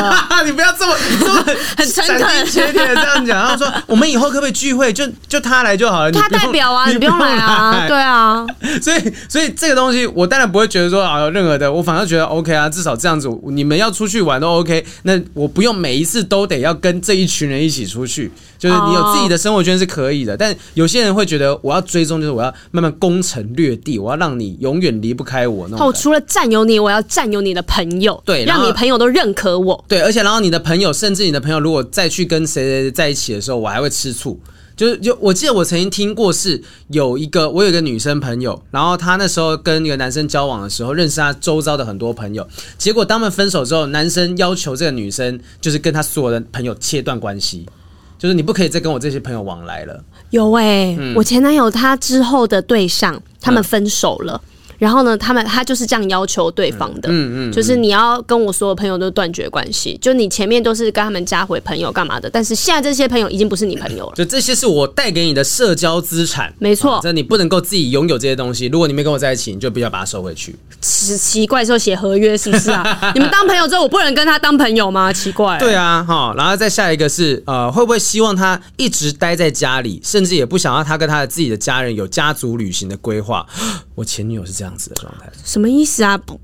你不要这么 这么很诚恳、切切的这样讲。然后说：“我们以后可不可以聚会？就就他来就好了。”他代表啊，你不用来啊，对啊。所以所以这个东西，我当然不会觉得说啊有任何的，我反而觉得 OK 啊，至少这样子，你们要出去玩都 OK。那我不用每一次都得要跟这一群人一起出去，就是你有。自己的生活圈是可以的，但有些人会觉得我要追踪，就是我要慢慢攻城略地，我要让你永远离不开我。那我除了占有你，我要占有你的朋友，对，让你朋友都认可我。对，而且然后你的朋友，甚至你的朋友，如果再去跟谁谁在一起的时候，我还会吃醋。就是就我记得我曾经听过是有一个我有一个女生朋友，然后她那时候跟一个男生交往的时候，认识她周遭的很多朋友，结果当他们分手之后，男生要求这个女生就是跟他所有的朋友切断关系，就是你不可以再跟我这些朋友往来了。有哎、欸，嗯、我前男友他之后的对象，他们分手了。嗯然后呢，他们他就是这样要求对方的，嗯嗯，嗯就是你要跟我所有朋友都断绝关系，就你前面都是跟他们加回朋友干嘛的，但是现在这些朋友已经不是你朋友了，就这些是我带给你的社交资产，没错，这你不能够自己拥有这些东西，如果你没跟我在一起，你就必须要把它收回去。奇奇怪，说写合约是不是啊？你们当朋友之后，我不能跟他当朋友吗？奇怪，对啊，哈，然后再下一个是呃，会不会希望他一直待在家里，甚至也不想要他跟他的自己的家人有家族旅行的规划？我前女友是这样子的状态。什么意思啊？不，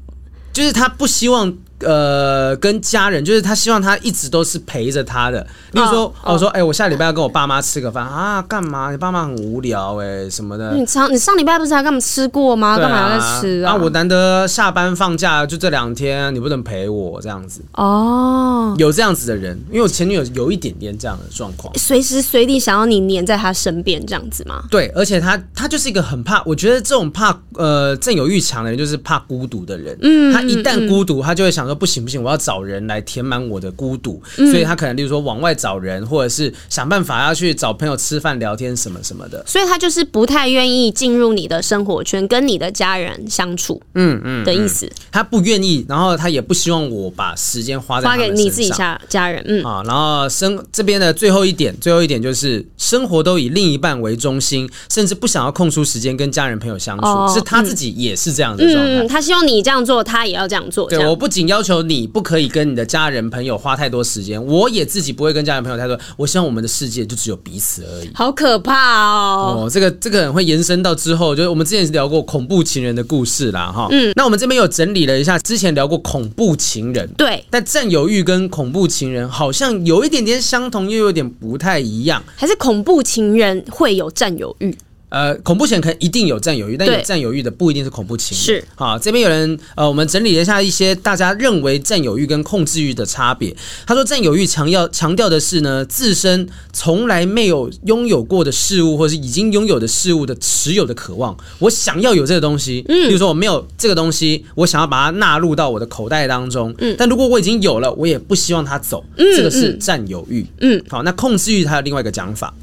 就是他不希望。呃，跟家人就是他希望他一直都是陪着他的。例如说，我、oh, oh. 说，哎、欸，我下礼拜要跟我爸妈吃个饭啊，干嘛？你爸妈很无聊哎、欸，什么的。你上你上礼拜不是还跟他们吃过吗？干、啊、嘛要再吃啊？啊，我难得下班放假就这两天，你不能陪我这样子。哦，oh. 有这样子的人，因为我前女友有一点点这样的状况，随时随地想要你黏在他身边这样子吗？对，而且他他就是一个很怕，我觉得这种怕呃占有欲强的人，就是怕孤独的人。嗯，他一旦孤独，他就会想说不行不行，我要。找人来填满我的孤独，所以他可能例如说往外找人，或者是想办法要去找朋友吃饭聊天什么什么的。所以他就是不太愿意进入你的生活圈，跟你的家人相处。嗯嗯的意思，嗯嗯、他不愿意，然后他也不希望我把时间花在花给你自己家家人。嗯啊，然后生这边的最后一点，最后一点就是生活都以另一半为中心，甚至不想要空出时间跟家人朋友相处。哦、是他自己也是这样的状态、嗯。他希望你这样做，他也要这样做。对，我不仅要求你不可。以跟你的家人朋友花太多时间，我也自己不会跟家人朋友太多。我希望我们的世界就只有彼此而已。好可怕哦！哦，这个这个会延伸到之后，就是我们之前是聊过恐怖情人的故事啦，哈。嗯，那我们这边有整理了一下，之前聊过恐怖情人，对，但占有欲跟恐怖情人好像有一点点相同，又有点不太一样。还是恐怖情人会有占有欲？呃，恐怖情人可能一定有占有欲，但有占有欲的不一定是恐怖情人。是，好，这边有人呃，我们整理了一下一些大家认为占有欲跟控制欲的差别。他说，占有欲强调强调的是呢，自身从来没有拥有过的事物，或是已经拥有的事物的持有的渴望。我想要有这个东西，嗯，比如说我没有这个东西，我想要把它纳入到我的口袋当中，嗯，但如果我已经有了，我也不希望它走，嗯，这个是占有欲，嗯，好，那控制欲它有另外一个讲法。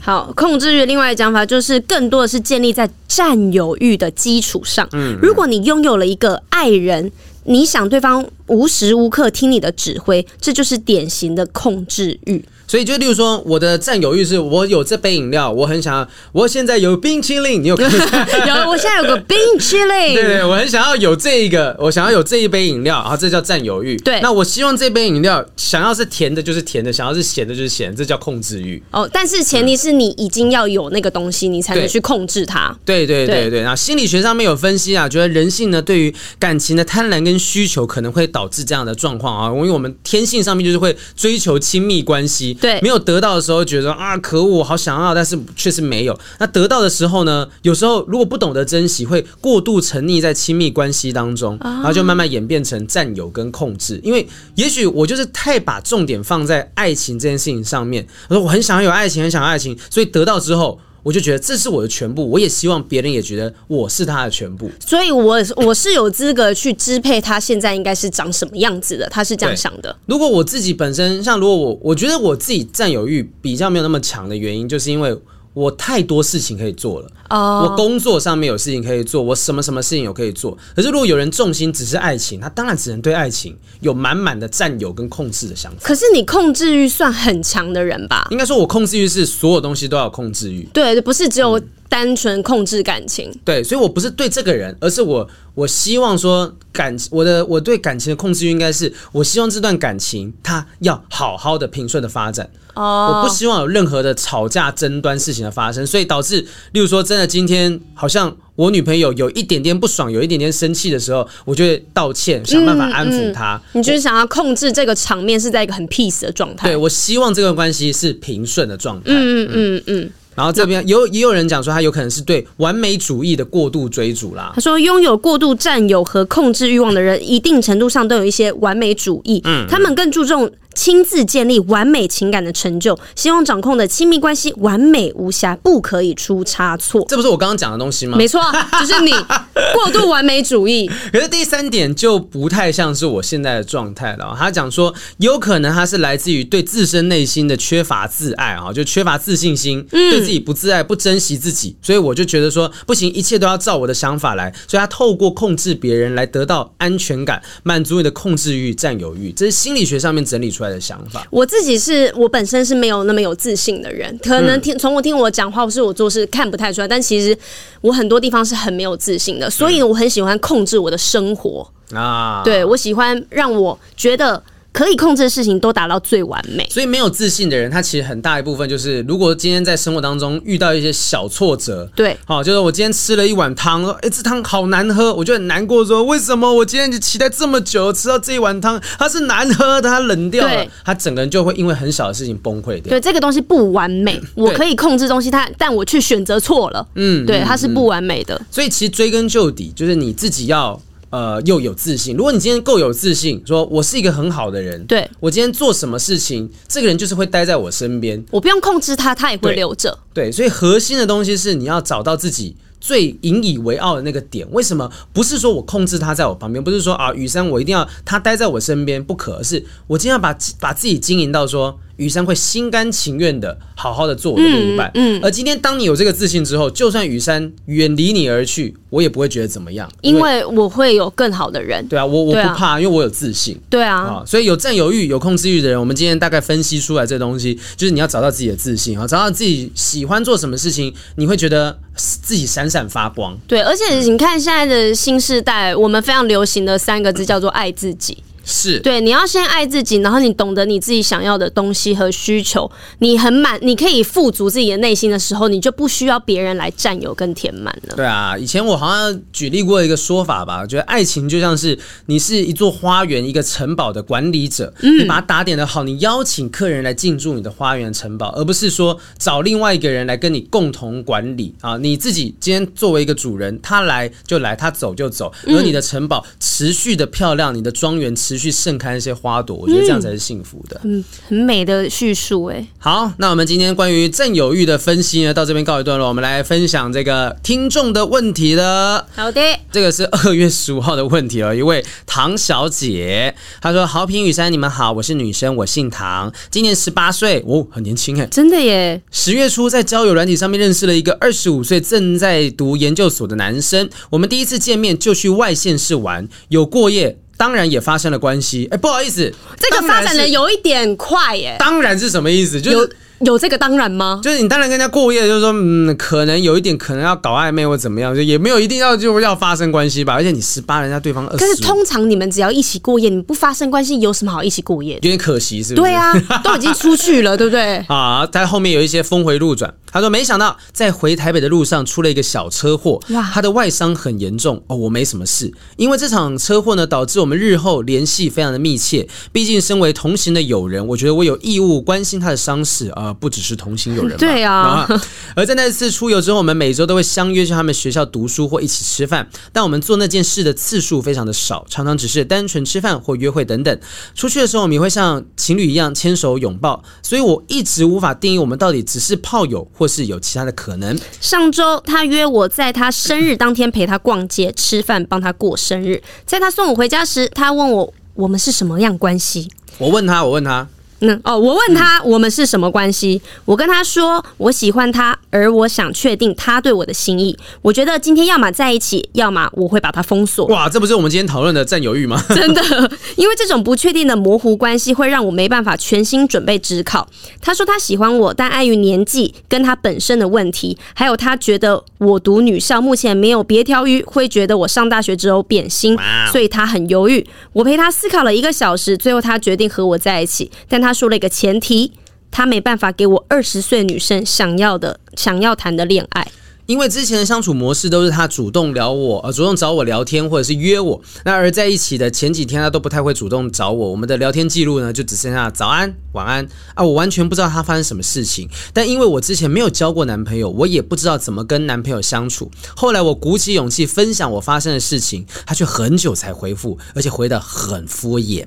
好，控制欲另外的讲法就是更多的是建立在占有欲的基础上。嗯，如果你拥有了一个爱人，你想对方无时无刻听你的指挥，这就是典型的控制欲。所以，就例如说，我的占有欲是我有这杯饮料，我很想要，我现在有冰淇淋，你有看 有，我现在有个冰淇淋，对，对，我很想要有这一个，我想要有这一杯饮料，然后这叫占有欲。对，那我希望这杯饮料想要是甜的，就是甜的；想要是咸的，就是咸，这叫控制欲。哦，但是前提是你已经要有那个东西，你才能去控制它。对，对，对，对，对。那心理学上面有分析啊，觉得人性呢，对于感情的贪婪跟需求，可能会导致这样的状况啊，因为我们天性上面就是会追求亲密关系，对，没有得到。的时候觉得啊，可恶，我好想要，但是确实没有。那得到的时候呢？有时候如果不懂得珍惜，会过度沉溺在亲密关系当中，然后就慢慢演变成占有跟控制。因为也许我就是太把重点放在爱情这件事情上面。我说我很想要有爱情，很想要爱情，所以得到之后。我就觉得这是我的全部，我也希望别人也觉得我是他的全部，所以我我是有资格去支配他现在应该是长什么样子的，他是这样想的。如果我自己本身像，如果我我觉得我自己占有欲比较没有那么强的原因，就是因为。我太多事情可以做了，oh. 我工作上面有事情可以做，我什么什么事情有可以做。可是如果有人重心只是爱情，他当然只能对爱情有满满的占有跟控制的想法。可是你控制欲算很强的人吧？应该说，我控制欲是所有东西都要控制欲。对，不是只有单纯控制感情。嗯。对，所以我不是对这个人，而是我我希望说感我的我对感情的控制欲应该是，我希望这段感情它要好好的平顺的发展。哦我不希望有任何的吵架、争端事情的发生，所以导致，例如说，真的今天好像我女朋友有一点点不爽，有一点点生气的时候，我就会道歉，想办法安抚她。你就是想要控制这个场面是在一个很 peace 的状态。对，我希望这段关系是平顺的状态。嗯嗯嗯嗯。然后这边有也有人讲说，他有可能是对完美主义的过度追逐啦。他说，拥有过度占有和控制欲望的人，一定程度上都有一些完美主义。嗯，他们更注重。亲自建立完美情感的成就，希望掌控的亲密关系完美无瑕，不可以出差错。这不是我刚刚讲的东西吗？没错，就是你过度完美主义。可是第三点就不太像是我现在的状态了。他讲说，有可能他是来自于对自身内心的缺乏自爱啊，就缺乏自信心，对自己不自爱、不珍惜自己，所以我就觉得说不行，一切都要照我的想法来。所以他透过控制别人来得到安全感，满足你的控制欲、占有欲，这是心理学上面整理出来的想法。我自己是我本身是没有那么有自信的人，可能听从我听我讲话或是我做事看不太出来，但其实我很多地方是很没有自信的，所以我很喜欢控制我的生活啊，对，我喜欢让我觉得。可以控制的事情都达到最完美，所以没有自信的人，他其实很大一部分就是，如果今天在生活当中遇到一些小挫折，对，好，就是我今天吃了一碗汤，说，哎，这汤好难喝，我就很难过，说为什么我今天就期待这么久吃到这一碗汤，它是难喝的，它冷掉了，对他整个人就会因为很小的事情崩溃掉。对，这个东西不完美，我可以控制东西，它，但我却选择错了，嗯，对，它是不完美的。所以其实追根究底，就是你自己要。呃，又有自信。如果你今天够有自信，说我是一个很好的人，对，我今天做什么事情，这个人就是会待在我身边，我不用控制他，他也会留着。对，所以核心的东西是你要找到自己最引以为傲的那个点。为什么？不是说我控制他在我旁边，不是说啊，雨珊我一定要他待在我身边不可，而是我今天要把把自己经营到说。宇珊会心甘情愿的好好的做我的另一半，嗯，嗯，而今天当你有这个自信之后，就算雨山远离你而去，我也不会觉得怎么样，因为，我会有更好的人。对啊，我我不怕，啊、因为我有自信。对啊，啊，所以有占有欲、有控制欲的人，我们今天大概分析出来这东西，就是你要找到自己的自信啊，找到自己喜欢做什么事情，你会觉得自己闪闪发光。对，而且你看现在的新时代，我们非常流行的三个字叫做爱自己。是对，你要先爱自己，然后你懂得你自己想要的东西和需求，你很满，你可以富足自己的内心的时候，你就不需要别人来占有跟填满了。对啊，以前我好像举例过一个说法吧，我觉得爱情就像是你是一座花园、一个城堡的管理者，你把它打点的好，你邀请客人来进驻你的花园城堡，而不是说找另外一个人来跟你共同管理啊。你自己今天作为一个主人，他来就来，他走就走，而你的城堡持续的漂亮，你的庄园持续。去盛开一些花朵，我觉得这样才是幸福的。嗯，很美的叙述哎。好，那我们今天关于占有欲的分析呢，到这边告一段落。我们来分享这个听众的问题了。好的，这个是 二月十五号的问题哦，一位唐小姐，她说：“好平、雨山，你们好，我是女生，我姓唐，今年十八岁，哦，很年轻哎，真的耶。十月初在交友软体上面认识了一个二十五岁正在读研究所的男生，我们第一次见面就去外县市玩，有过夜。”当然也发生了关系，哎，不好意思，这个发展的有一点快耶。当然是什么意思？就是。有这个当然吗？就是你当然跟人家过夜，就是说，嗯，可能有一点，可能要搞暧昧或怎么样，就也没有一定要就要发生关系吧。而且你十八，人家对方二十。可是通常你们只要一起过夜，你不发生关系，有什么好一起过夜？有点可惜，是不是？对啊，都已经出去了，对不对？啊，在后面有一些峰回路转。他说，没想到在回台北的路上出了一个小车祸，哇，他的外伤很严重哦。我没什么事，因为这场车祸呢，导致我们日后联系非常的密切。毕竟身为同行的友人，我觉得我有义务关心他的伤势啊，不只是同行。友人对啊，而在那次出游之后，我们每周都会相约去他们学校读书或一起吃饭，但我们做那件事的次数非常的少，常常只是单纯吃饭或约会等等。出去的时候，我们也会像情侣一样牵手拥抱，所以我一直无法定义我们到底只是炮友，或是有其他的可能。上周他约我在他生日当天陪他逛街、吃饭，帮他过生日。在他送我回家时，他问我我们是什么样关系？我问他，我问他。嗯哦，我问他我们是什么关系？我跟他说我喜欢他，而我想确定他对我的心意。我觉得今天要么在一起，要么我会把他封锁。哇，这不是我们今天讨论的占有欲吗？真的，因为这种不确定的模糊关系会让我没办法全心准备职考。他说他喜欢我，但碍于年纪跟他本身的问题，还有他觉得我读女校目前没有别条鱼，会觉得我上大学之后变心，所以他很犹豫。我陪他思考了一个小时，最后他决定和我在一起，但他。他说了一个前提，他没办法给我二十岁女生想要的、想要谈的恋爱。因为之前的相处模式都是他主动聊我，呃，主动找我聊天或者是约我。那而在一起的前几天，他都不太会主动找我。我们的聊天记录呢，就只剩下早安、晚安啊，我完全不知道他发生什么事情。但因为我之前没有交过男朋友，我也不知道怎么跟男朋友相处。后来我鼓起勇气分享我发生的事情，他却很久才回复，而且回得很敷衍。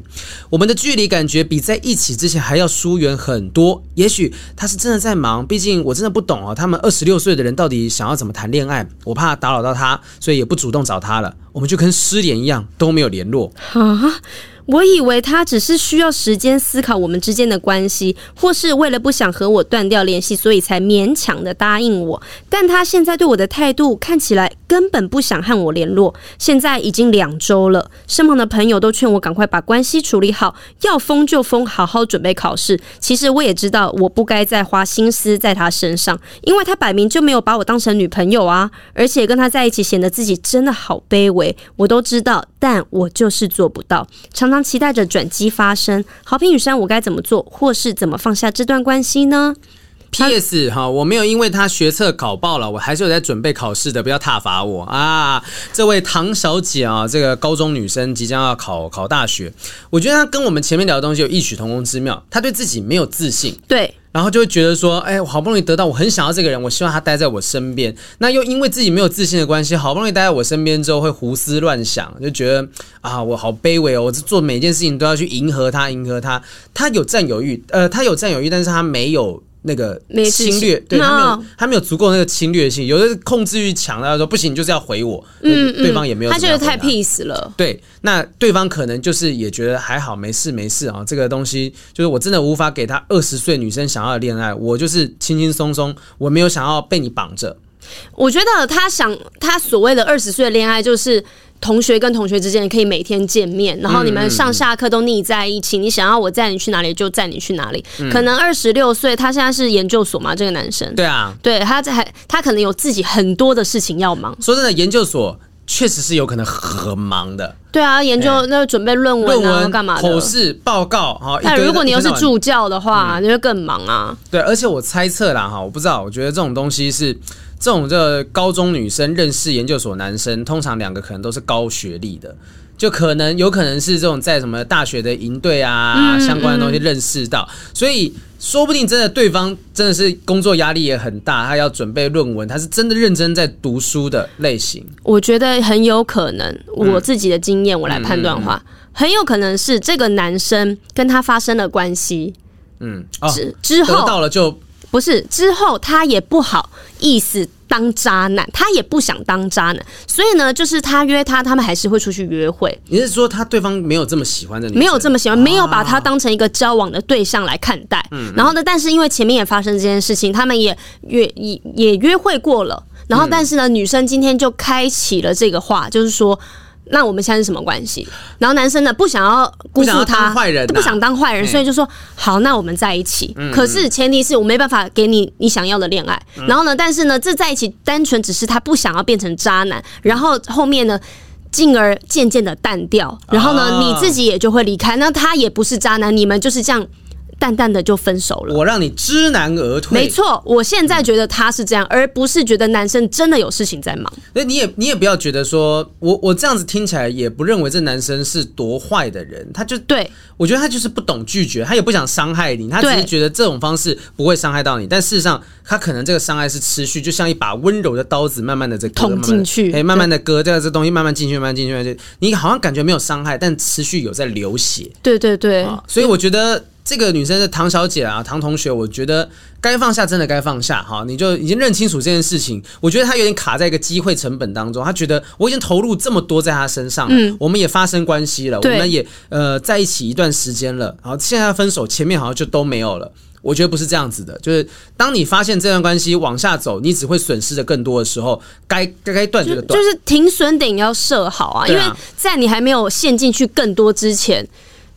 我们的距离感觉比在一起之前还要疏远很多。也许他是真的在忙，毕竟我真的不懂啊，他们二十六岁的人到底想要怎么谈恋爱？我怕打扰到他，所以也不主动找他了。我们就跟失联一样，都没有联络。啊。我以为他只是需要时间思考我们之间的关系，或是为了不想和我断掉联系，所以才勉强的答应我。但他现在对我的态度看起来根本不想和我联络。现在已经两周了，身旁的朋友都劝我赶快把关系处理好，要封就封，好好准备考试。其实我也知道，我不该再花心思在他身上，因为他摆明就没有把我当成女朋友啊，而且跟他在一起显得自己真的好卑微。我都知道，但我就是做不到，常常。期待着转机发生，好评雨山，我该怎么做，或是怎么放下这段关系呢？P.S. 哈，我没有因为他学测考爆了，我还是有在准备考试的，不要挞伐我啊！这位唐小姐啊，这个高中女生即将要考考大学，我觉得她跟我们前面聊的东西有异曲同工之妙，她对自己没有自信，对。然后就会觉得说，哎，我好不容易得到，我很想要这个人，我希望他待在我身边。那又因为自己没有自信的关系，好不容易待在我身边之后，会胡思乱想，就觉得啊，我好卑微哦，我做每件事情都要去迎合他，迎合他。他有占有欲，呃，他有占有欲，但是他没有。那个侵略，对他没有，他没有足够那个侵略性。有的控制欲强，他说不行，就是要回我。嗯，对方也没有，他觉得太 peace 了。对，那对方可能就是也觉得还好，没事没事啊。这个东西就是我真的无法给他二十岁女生想要的恋爱，我就是轻轻松松，我没有想要被你绑着。我觉得他想，他所谓的二十岁的恋爱就是。同学跟同学之间可以每天见面，然后你们上下课都腻在一起。嗯、你想要我载你去哪里就载你去哪里。嗯、可能二十六岁，他现在是研究所嘛？这个男生，对啊，对，他在还他可能有自己很多的事情要忙。说真的，研究所确实是有可能很忙的。对啊，研究那准备论文啊，干嘛的？口试报告哈。但如果你又是助教的话，嗯、你会更忙啊。对，而且我猜测啦哈，我不知道，我觉得这种东西是。这种这高中女生认识研究所男生，通常两个可能都是高学历的，就可能有可能是这种在什么大学的营队啊相关的东西认识到，所以说不定真的对方真的是工作压力也很大，他要准备论文，他是真的认真在读书的类型。我觉得很有可能，我自己的经验我来判断的话，很有可能是这个男生跟他发生了关系，嗯，之之后到了就。不是，之后他也不好意思当渣男，他也不想当渣男，所以呢，就是他约他，他们还是会出去约会。你是说他对方没有这么喜欢的你？没有这么喜欢，没有把他当成一个交往的对象来看待。嗯，然后呢，但是因为前面也发生这件事情，他们也约也也约会过了，然后但是呢，女生今天就开启了这个话，就是说。那我们现在是什么关系？然后男生呢，不想要辜负他，坏人，不想当坏人，所以就说好，那我们在一起。可是前提是我没办法给你你想要的恋爱。然后呢，但是呢，这在一起单纯只是他不想要变成渣男，然后后面呢，进而渐渐的淡掉。然后呢，你自己也就会离开。那他也不是渣男，你们就是这样。淡淡的就分手了，我让你知难而退。没错，我现在觉得他是这样，而不是觉得男生真的有事情在忙。那你也你也不要觉得说我我这样子听起来也不认为这男生是多坏的人，他就对，我觉得他就是不懂拒绝，他也不想伤害你，他只是觉得这种方式不会伤害到你，但事实上他可能这个伤害是持续，就像一把温柔的刀子，慢慢的在捅进去，哎，慢慢的割掉这东西，慢慢进去，慢慢进去，慢慢进去，你好像感觉没有伤害，但持续有在流血。对对对，所以我觉得。这个女生是唐小姐啊，唐同学，我觉得该放下，真的该放下哈。你就已经认清楚这件事情，我觉得她有点卡在一个机会成本当中。她觉得我已经投入这么多在她身上，嗯，我们也发生关系了，我们也呃在一起一段时间了，然后现在分手，前面好像就都没有了。我觉得不是这样子的，就是当你发现这段关系往下走，你只会损失的更多的时候，该该该断就断，就是停损点要设好啊，因为在你还没有陷进去更多之前。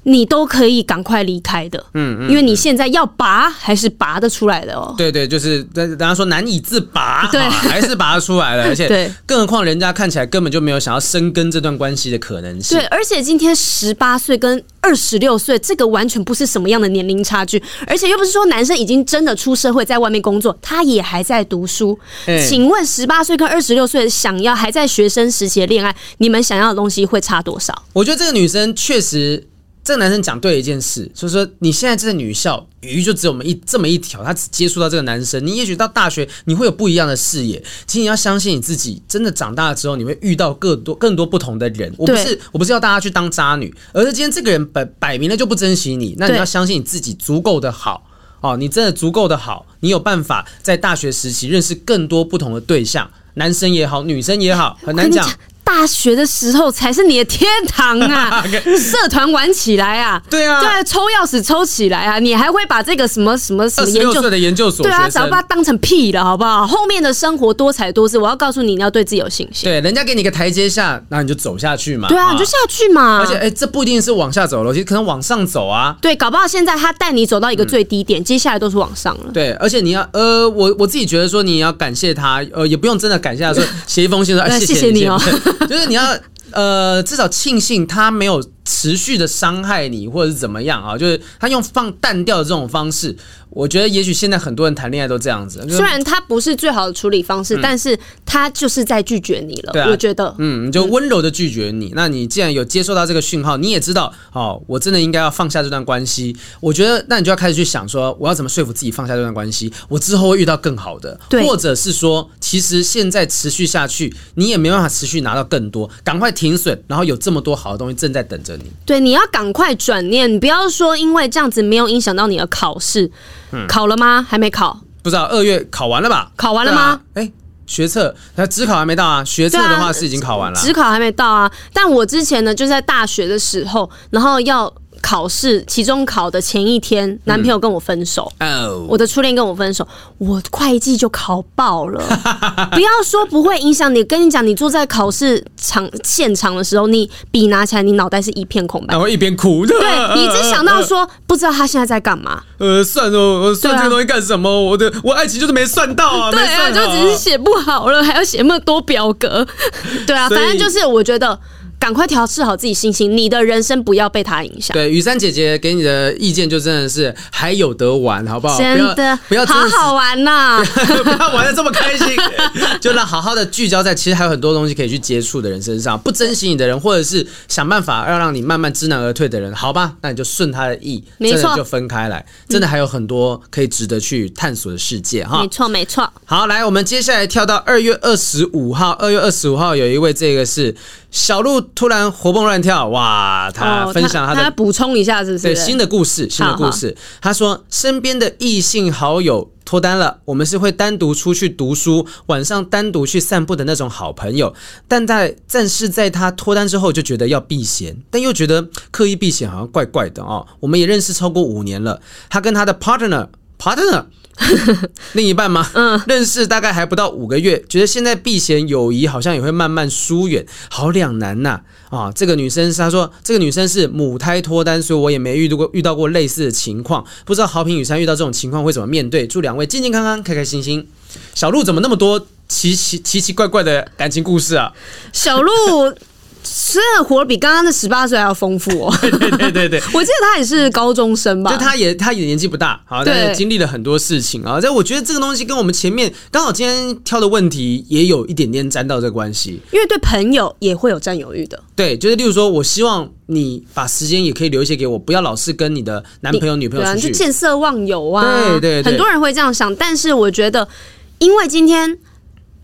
你都可以赶快离开的，嗯，嗯，因为你现在要拔还是拔得出来的哦。对对，就是人家说难以自拔，对，还是拔得出来了，而且，对，更何况人家看起来根本就没有想要深耕这段关系的可能性。对，而且今天十八岁跟二十六岁，这个完全不是什么样的年龄差距，而且又不是说男生已经真的出社会在外面工作，他也还在读书。欸、请问十八岁跟二十六岁想要还在学生时期的恋爱，你们想要的东西会差多少？我觉得这个女生确实。这个男生讲对了一件事，所以说你现在这个女校鱼就只有我们一这么一条，他只接触到这个男生。你也许到大学你会有不一样的视野，其实你要相信你自己，真的长大了之后你会遇到更多更多不同的人。我不是我不是要大家去当渣女，而是今天这个人摆摆明了就不珍惜你，那你要相信你自己足够的好哦，你真的足够的好，你有办法在大学时期认识更多不同的对象，男生也好，女生也好，很难讲。大学的时候才是你的天堂啊！社团玩起来啊！对啊，对，抽钥匙抽起来啊！你还会把这个什么什么什么研究所的研究所，对啊，只要把它当成屁了，好不好？后面的生活多彩多姿，我要告诉你，你要对自己有信心。对，人家给你个台阶下，那你就走下去嘛。对啊，你就下去嘛。而且，哎，这不一定是往下走楼梯，可能往上走啊。对，搞不好现在他带你走到一个最低点，嗯、接下来都是往上了。对，而且你要，呃，我我自己觉得说，你要感谢他，呃，也不用真的感谢他，说 写一封信说，哎，谢谢你哦，就是你要。呃，至少庆幸他没有持续的伤害你，或者是怎么样啊？就是他用放淡掉的这种方式。我觉得也许现在很多人谈恋爱都这样子，虽然他不是最好的处理方式，嗯、但是他就是在拒绝你了。对啊、我觉得，嗯，你就温柔的拒绝你。嗯、那你既然有接受到这个讯号，你也知道，哦，我真的应该要放下这段关系。我觉得，那你就要开始去想说，我要怎么说服自己放下这段关系？我之后会遇到更好的，或者是说，其实现在持续下去，你也没办法持续拿到更多，赶快停损。然后有这么多好的东西正在等着你。对，你要赶快转念，你不要说因为这样子没有影响到你的考试。嗯、考了吗？还没考，不知道。二月考完了吧？考完了吗？哎、啊，学测，那职考还没到啊。学测的话是已经考完了，指考还没到啊。但我之前呢，就在大学的时候，然后要。考试期中考的前一天，男朋友跟我分手。哦，我的初恋跟我分手，我会计就考爆了。不要说不会影响你，跟你讲，你坐在考试场现场的时候，你笔拿起来，你脑袋是一片空白，然后一边哭的。对，你只想到说，不知道他现在在干嘛。呃，算了，我算这个东西干什么？我的我爱情就是没算到啊。对啊，就只是写不好了，还要写那么多表格。对啊，反正就是我觉得。赶快调试好自己心情，你的人生不要被他影响。对，雨珊姐姐给你的意见就真的是还有得玩，好不好？真的不要，好好玩呐、啊，不要玩的这么开心，就让好好的聚焦在其实还有很多东西可以去接触的人身上。不珍惜你的人，或者是想办法要让你慢慢知难而退的人，好吧？那你就顺他的意，没错，就分开来。真的还有很多可以值得去探索的世界哈。没错，没错。好，来，我们接下来跳到二月二十五号。二月二十五号有一位，这个是。小鹿突然活蹦乱跳，哇！他分享他的，他补充一下，是不是？对，新的故事，新的故事。他说，身边的异性好友脱单了，我们是会单独出去读书，晚上单独去散步的那种好朋友。但在但是在他脱单之后，就觉得要避嫌，但又觉得刻意避嫌好像怪怪的哦。我们也认识超过五年了，他跟他的 partner partner。另一半吗？嗯，认识大概还不到五个月，觉得现在避嫌友谊好像也会慢慢疏远，好两难呐！啊，这个女生是她说，这个女生是母胎脱单，所以我也没遇到过遇到过类似的情况，不知道豪平雨山遇到这种情况会怎么面对？祝两位健健康康、开开心心。小鹿怎么那么多奇奇奇奇怪怪的感情故事啊？小鹿。真的活得比刚刚的十八岁还要丰富哦！对对对对对，我记得他也是高中生吧？就他也他也年纪不大，好，但是经历了很多事情啊。但我觉得这个东西跟我们前面刚好今天挑的问题也有一点点沾到这个关系，因为对朋友也会有占有欲的。对，就是例如说，我希望你把时间也可以留一些给我，不要老是跟你的男朋友、女朋友出去，就见色忘友啊。对对对，很多人会这样想，但是我觉得，因为今天。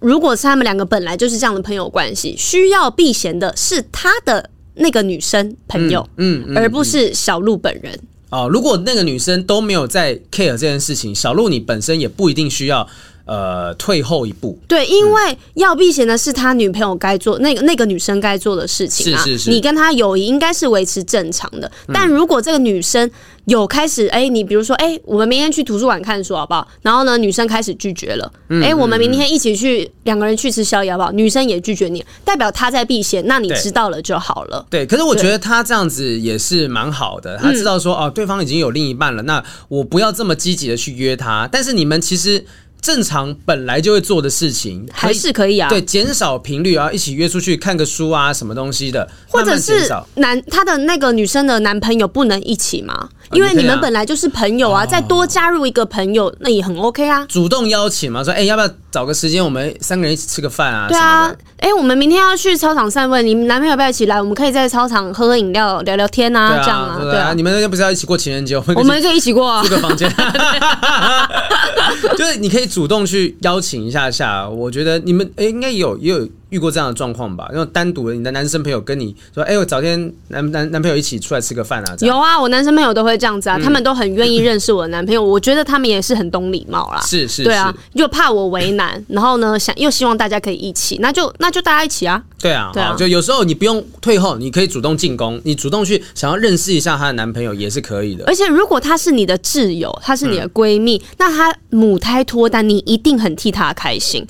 如果是他们两个本来就是这样的朋友关系，需要避嫌的是他的那个女生朋友，嗯，嗯，嗯，而不是小鹿本人。哦，如果那个女生都没有在 care 这件事情，小鹿你本身也不一定需要呃退后一步。对，因为要避嫌的是他女朋友该做那个那个女生该做的事情啊。是是是，你跟他友谊应该是维持正常的。但如果这个女生有开始哎、欸，你比如说哎、欸，我们明天去图书馆看书好不好？然后呢，女生开始拒绝了。哎、嗯欸，我们明天一起去两个人去吃宵夜好不好？女生也拒绝你，代表她在避嫌，那你知道了就好了。对，可是我觉得他这样子也是蛮好的，他知道说哦，对方已经有另一半了，那我不要这么积极的去约他。但是你们其实。正常本来就会做的事情，还是可以啊。对，减少频率啊，一起约出去看个书啊，什么东西的，或者是男他的那个女生的男朋友不能一起吗？因为你们本来就是朋友啊，再多加入一个朋友，那也很 OK 啊。主动邀请嘛，说哎，要不要找个时间，我们三个人一起吃个饭啊？对啊，哎，我们明天要去操场散步，你们男朋友要不要一起来？我们可以在操场喝喝饮料、聊聊天啊，这样啊。对啊，你们那天不是要一起过情人节？我们可以一起过啊，租个房间。就是你可以主动去邀请一下下，我觉得你们哎，应该有也有。遇过这样的状况吧？因为单独的你的男生朋友跟你说：“哎、欸，我找天男男男朋友一起出来吃个饭啊。”有啊，我男生朋友都会这样子啊，嗯、他们都很愿意认识我的男朋友。我觉得他们也是很懂礼貌啦。是是，是，对啊，又怕我为难，然后呢，想又希望大家可以一起，那就那就大家一起啊。对啊，对啊，就有时候你不用退后，你可以主动进攻，你主动去想要认识一下她的男朋友也是可以的。而且如果她是你的挚友，她是你的闺蜜，嗯、那她母胎脱单，你一定很替她开心。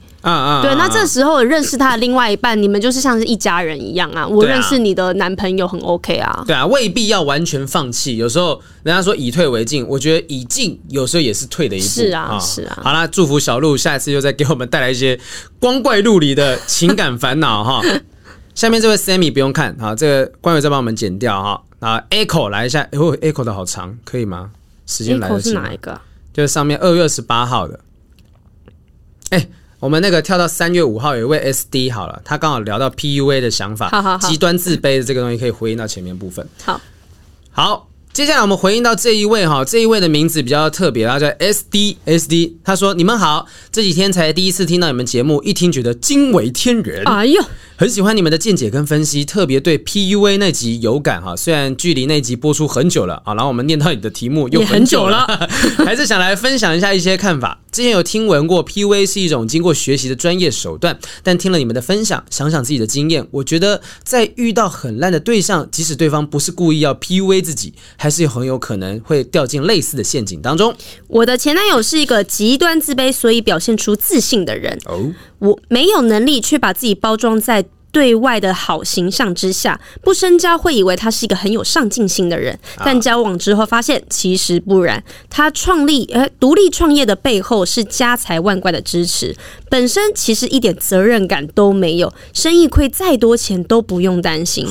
对，那这时候认识他的另外一半，你们就是像是一家人一样啊。我认识你的男朋友很 OK 啊。对啊，未必要完全放弃。有时候人家说以退为进，我觉得以进有时候也是退的一步。是啊，是啊。好啦，祝福小鹿下一次又再给我们带来一些光怪陆离的情感烦恼哈。下面这位 Sammy 不用看，好，这个官员再帮我们剪掉哈。啊，Echo 来一下，哦，Echo 的好长，可以吗？时间来得及吗？是哪一个？就是上面二月二十八号的。哎、欸。我们那个跳到三月五号，有一位 SD 好了，他刚好聊到 PUA 的想法，极端自卑的这个东西可以回应到前面部分。好，好，接下来我们回应到这一位哈，这一位的名字比较特别，他叫 SD SD，他说：“你们好，这几天才第一次听到你们节目，一听觉得惊为天人。”哎呦。很喜欢你们的见解跟分析，特别对 PUA 那集有感哈。虽然距离那集播出很久了啊，然后我们念到你的题目又很久了，还是想来分享一下一些看法。之前有听闻过 PUA 是一种经过学习的专业手段，但听了你们的分享，想想自己的经验，我觉得在遇到很烂的对象，即使对方不是故意要 PUA 自己，还是很有可能会掉进类似的陷阱当中。我的前男友是一个极端自卑，所以表现出自信的人。哦，我没有能力，去把自己包装在。对外的好形象之下，不深交会以为他是一个很有上进心的人，但交往之后发现其实不然。他创立呃独立创业的背后是家财万贯的支持，本身其实一点责任感都没有，生意亏再多钱都不用担心。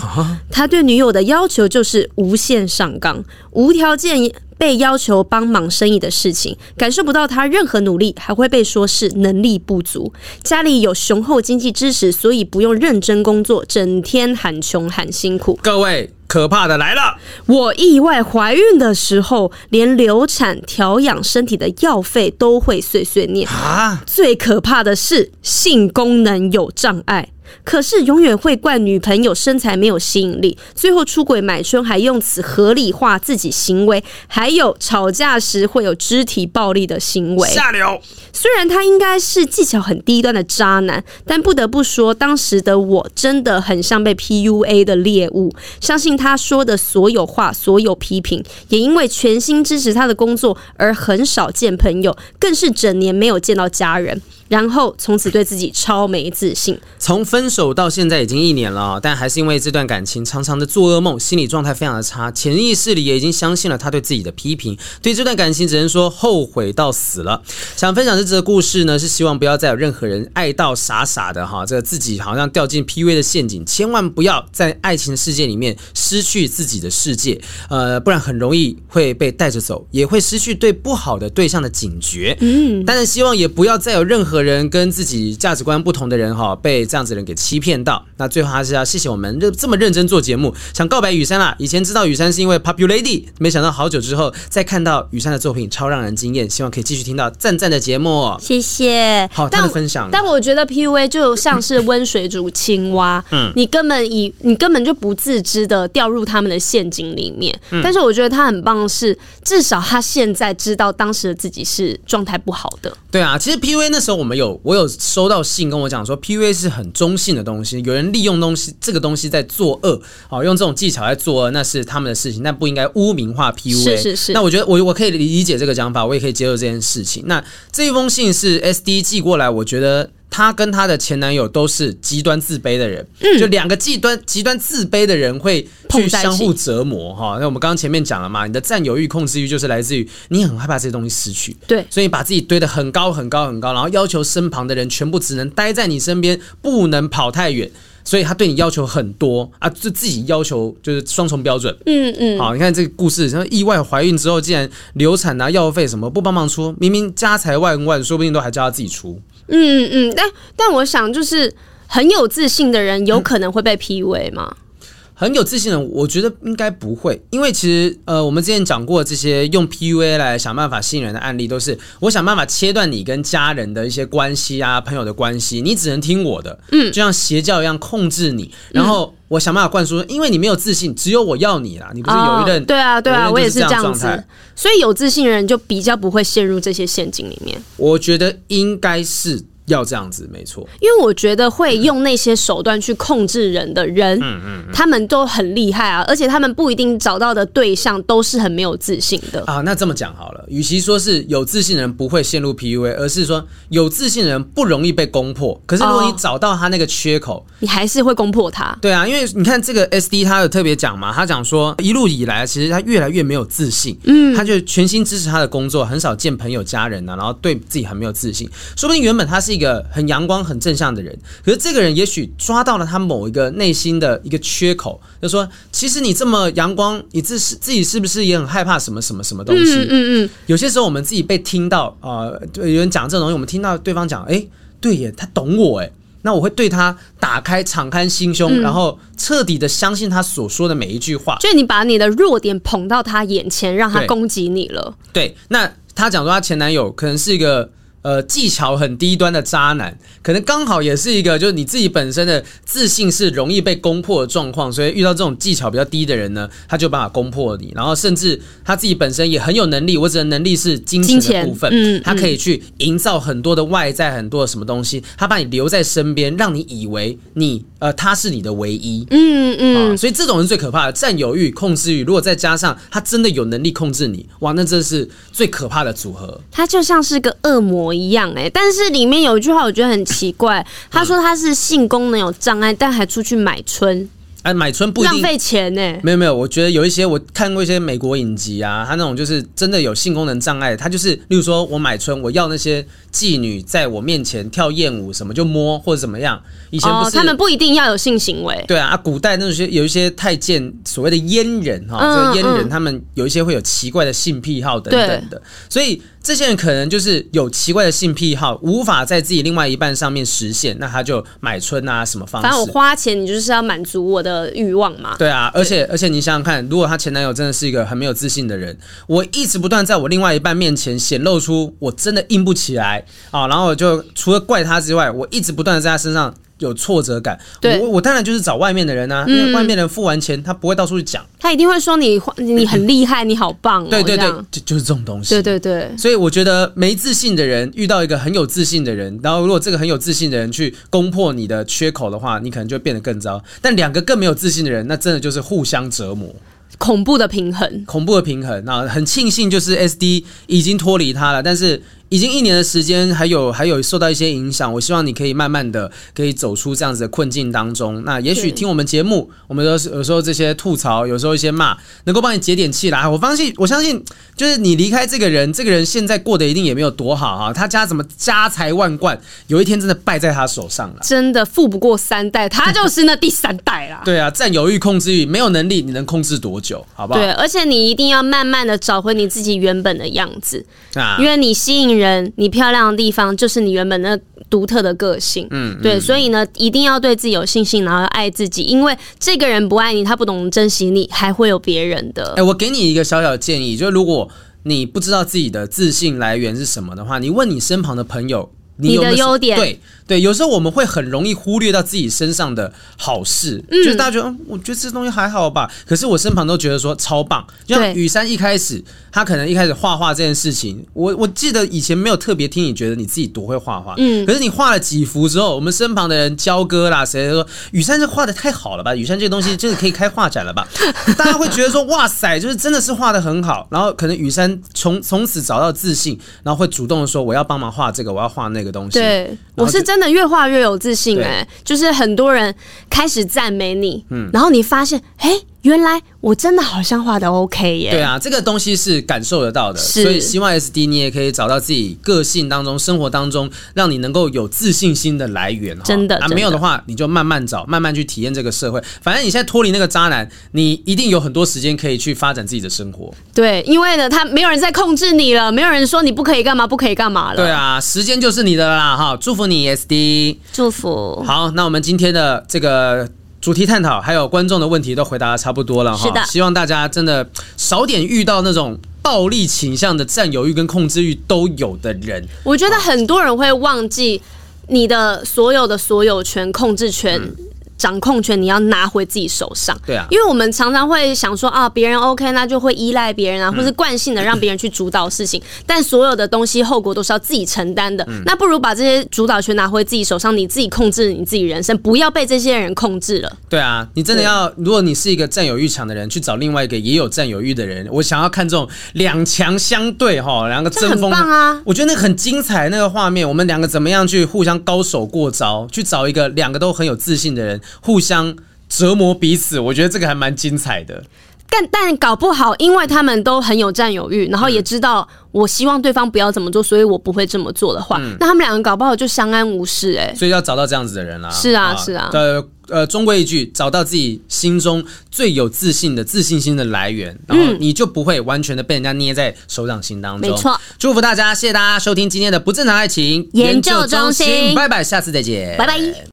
他对女友的要求就是无限上纲，无条件。被要求帮忙生意的事情，感受不到他任何努力，还会被说是能力不足。家里有雄厚经济支持，所以不用认真工作，整天喊穷喊辛苦。各位，可怕的来了！我意外怀孕的时候，连流产调养身体的药费都会碎碎念啊！最可怕的是性功能有障碍。可是永远会怪女朋友身材没有吸引力，最后出轨买春还用此合理化自己行为，还有吵架时会有肢体暴力的行为。下流。虽然他应该是技巧很低端的渣男，但不得不说，当时的我真的很像被 PUA 的猎物。相信他说的所有话，所有批评，也因为全心支持他的工作而很少见朋友，更是整年没有见到家人。然后从此对自己超没自信。从分手到现在已经一年了，但还是因为这段感情常常的做噩梦，心理状态非常的差，潜意识里也已经相信了他对自己的批评。对这段感情只能说后悔到死了。想分享这则故事呢，是希望不要再有任何人爱到傻傻的哈，这个自己好像掉进 PUA 的陷阱，千万不要在爱情的世界里面失去自己的世界，呃，不然很容易会被带着走，也会失去对不好的对象的警觉。嗯，但是希望也不要再有任何。何人跟自己价值观不同的人哈，被这样子的人给欺骗到。那最后还是要谢谢我们这这么认真做节目，想告白雨珊啦。以前知道雨珊是因为 Popular Lady，没想到好久之后再看到雨珊的作品，超让人惊艳。希望可以继续听到赞赞的节目，谢谢。好，他的分享。但我觉得 PUA 就像是温水煮青蛙，嗯，你根本以你根本就不自知的掉入他们的陷阱里面。嗯，但是我觉得他很棒的是，至少他现在知道当时的自己是状态不好的。对啊，其实 PUA 那时候我们有我有收到信跟我讲说，PUA 是很中性的东西，有人利用东西这个东西在作恶，好用这种技巧在作恶，那是他们的事情，但不应该污名化 PUA。是是是。那我觉得我我可以理解这个讲法，我也可以接受这件事情。那这一封信是 SD 寄过来，我觉得。她跟她的前男友都是极端自卑的人，嗯，就两个极端极端自卑的人会去相互折磨哈。那我们刚刚前面讲了嘛，你的占有欲、控制欲就是来自于你很害怕这些东西失去，对，所以你把自己堆得很高很高很高，然后要求身旁的人全部只能待在你身边，不能跑太远。所以他对你要求很多啊，就自己要求就是双重标准。嗯嗯，好，你看这个故事，像意外怀孕之后，竟然流产啊，药费什么不帮忙出，明明家财万贯，说不定都还叫他自己出。嗯嗯，但但我想，就是很有自信的人，有可能会被 PUA 吗？嗯很有自信的人，我觉得应该不会，因为其实呃，我们之前讲过这些用 PUA 来想办法吸引人的案例，都是我想办法切断你跟家人的一些关系啊，朋友的关系，你只能听我的，嗯，就像邪教一样控制你，然后我想办法灌输，因为你没有自信，只有我要你啦，你不是有一任、哦、对啊对啊，我也是这样子，所以有自信的人就比较不会陷入这些陷阱里面。我觉得应该是。要这样子没错，因为我觉得会用那些手段去控制人的人，嗯嗯，他们都很厉害啊，而且他们不一定找到的对象都是很没有自信的啊。那这么讲好了，与其说是有自信的人不会陷入 PUA，而是说有自信的人不容易被攻破。可是如果你找到他那个缺口，你还是会攻破他。对啊，因为你看这个 SD 他有特别讲嘛，他讲说一路以来其实他越来越没有自信，嗯，他就全心支持他的工作，很少见朋友家人啊，然后对自己很没有自信。说不定原本他是一个很阳光、很正向的人，可是这个人也许抓到了他某一个内心的一个缺口，就说：其实你这么阳光，你自是自己是不是也很害怕什么什么什么东西？嗯嗯嗯。有些时候我们自己被听到啊，有人讲这种东西，我们听到对方讲，哎，对耶，他懂我哎，那我会对他打开、敞开心胸，然后彻底的相信他所说的每一句话。就你把你的弱点捧到他眼前，让他攻击你了。对，那他讲说他前男友可能是一个。呃，技巧很低端的渣男，可能刚好也是一个，就是你自己本身的自信是容易被攻破的状况，所以遇到这种技巧比较低的人呢，他就有办法攻破你，然后甚至他自己本身也很有能力，我指的能力是金钱的部分，嗯，他可以去营造很多的外在，很多的什么东西，他把你留在身边，让你以为你呃他是你的唯一，嗯嗯、啊，所以这种人最可怕的。占有欲、控制欲，如果再加上他真的有能力控制你，哇，那真是最可怕的组合，他就像是个恶魔一样哎、欸，但是里面有一句话我觉得很奇怪，他说他是性功能有障碍，但还出去买春，哎，买春不一定浪费钱呢、欸。没有没有，我觉得有一些我看过一些美国影集啊，他那种就是真的有性功能障碍，他就是例如说我买春，我要那些妓女在我面前跳艳舞什么就摸或者怎么样。以前不是、哦、他们不一定要有性行为，对啊，古代那些有一些太监所谓的阉人哈，这个阉人他们有一些会有奇怪的性癖好等等的，所以。这些人可能就是有奇怪的性癖好，无法在自己另外一半上面实现，那他就买春啊，什么方式？反正我花钱，你就是要满足我的欲望嘛。对啊，而且而且你想想看，如果她前男友真的是一个很没有自信的人，我一直不断在我另外一半面前显露出我真的硬不起来啊，然后我就除了怪他之外，我一直不断的在他身上。有挫折感，对我我当然就是找外面的人啊，嗯、因为外面的人付完钱，他不会到处去讲，他一定会说你你很厉害，你好棒、哦。对对对，就就是这种东西。对对对，所以我觉得没自信的人遇到一个很有自信的人，然后如果这个很有自信的人去攻破你的缺口的话，你可能就会变得更糟。但两个更没有自信的人，那真的就是互相折磨，恐怖的平衡，恐怖的平衡。那很庆幸就是 SD 已经脱离他了，但是。已经一年的时间，还有还有受到一些影响。我希望你可以慢慢的可以走出这样子的困境当中。那也许听我们节目，我们都是有时候这些吐槽，有时候一些骂，能够帮你解点气来。我相信，我相信，就是你离开这个人，这个人现在过得一定也没有多好啊。他家怎么家财万贯，有一天真的败在他手上了。真的富不过三代，他就是那第三代啦。对啊，占有欲、控制欲，没有能力，你能控制多久？好不好？对，而且你一定要慢慢的找回你自己原本的样子啊，因为你吸引。性人，你漂亮的地方就是你原本的独特的个性。嗯，对，所以呢，一定要对自己有信心，然后要爱自己，因为这个人不爱你，他不懂珍惜你，还会有别人的。哎，我给你一个小小的建议，就是如果你不知道自己的自信来源是什么的话，你问你身旁的朋友。你，有有你的优点，对对，有时候我们会很容易忽略到自己身上的好事，嗯、就是大家觉得，嗯，我觉得这东西还好吧。可是我身旁都觉得说超棒。就像雨珊一开始，他可能一开始画画这件事情，我我记得以前没有特别听你觉得你自己多会画画，嗯，可是你画了几幅之后，我们身旁的人交割啦，谁说雨珊这画的太好了吧？雨珊这个东西真的可以开画展了吧？大家会觉得说，哇塞，就是真的是画的很好。然后可能雨珊从从此找到自信，然后会主动的说，我要帮忙画这个，我要画那个。东西，对，我是真的越画越有自信哎、欸，就是很多人开始赞美你，嗯，然后你发现，哎。原来我真的好像画的 OK 耶！对啊，这个东西是感受得到的，所以希望 SD 你也可以找到自己个性当中、生活当中，让你能够有自信心的来源。真的啊，没有的话，你就慢慢找，慢慢去体验这个社会。反正你现在脱离那个渣男，你一定有很多时间可以去发展自己的生活。对，因为呢，他没有人在控制你了，没有人说你不可以干嘛，不可以干嘛了。对啊，时间就是你的啦！哈，祝福你 SD，祝福。好，那我们今天的这个。主题探讨还有观众的问题都回答的差不多了哈，是的，希望大家真的少点遇到那种暴力倾向的占有欲跟控制欲都有的人。我觉得很多人会忘记你的所有的所有权、控制权。嗯掌控权你要拿回自己手上，对啊，因为我们常常会想说啊，别人 OK，那就会依赖别人啊，或是惯性的让别人去主导事情，但所有的东西后果都是要自己承担的。那不如把这些主导权拿回自己手上，你自己控制你自己人生，不要被这些人控制了。对啊，你真的要，如果你是一个占有欲强的人，去找另外一个也有占有欲的人，我想要看这种两强相对哈，两个争锋，很棒啊！我觉得那很精彩，那个画面，我们两个怎么样去互相高手过招，去找一个两个都很有自信的人，互相。折磨彼此，我觉得这个还蛮精彩的。但但搞不好，因为他们都很有占有欲，然后也知道我希望对方不要这么做，所以我不会这么做的话，嗯、那他们两个搞不好就相安无事哎、欸。所以要找到这样子的人啦。是啊，是啊。呃呃，终归一句，找到自己心中最有自信的自信心的来源，然后你就不会完全的被人家捏在手掌心当中。没错。祝福大家，谢谢大家收听今天的不正常爱情研究中心。拜拜，下次再见。拜拜。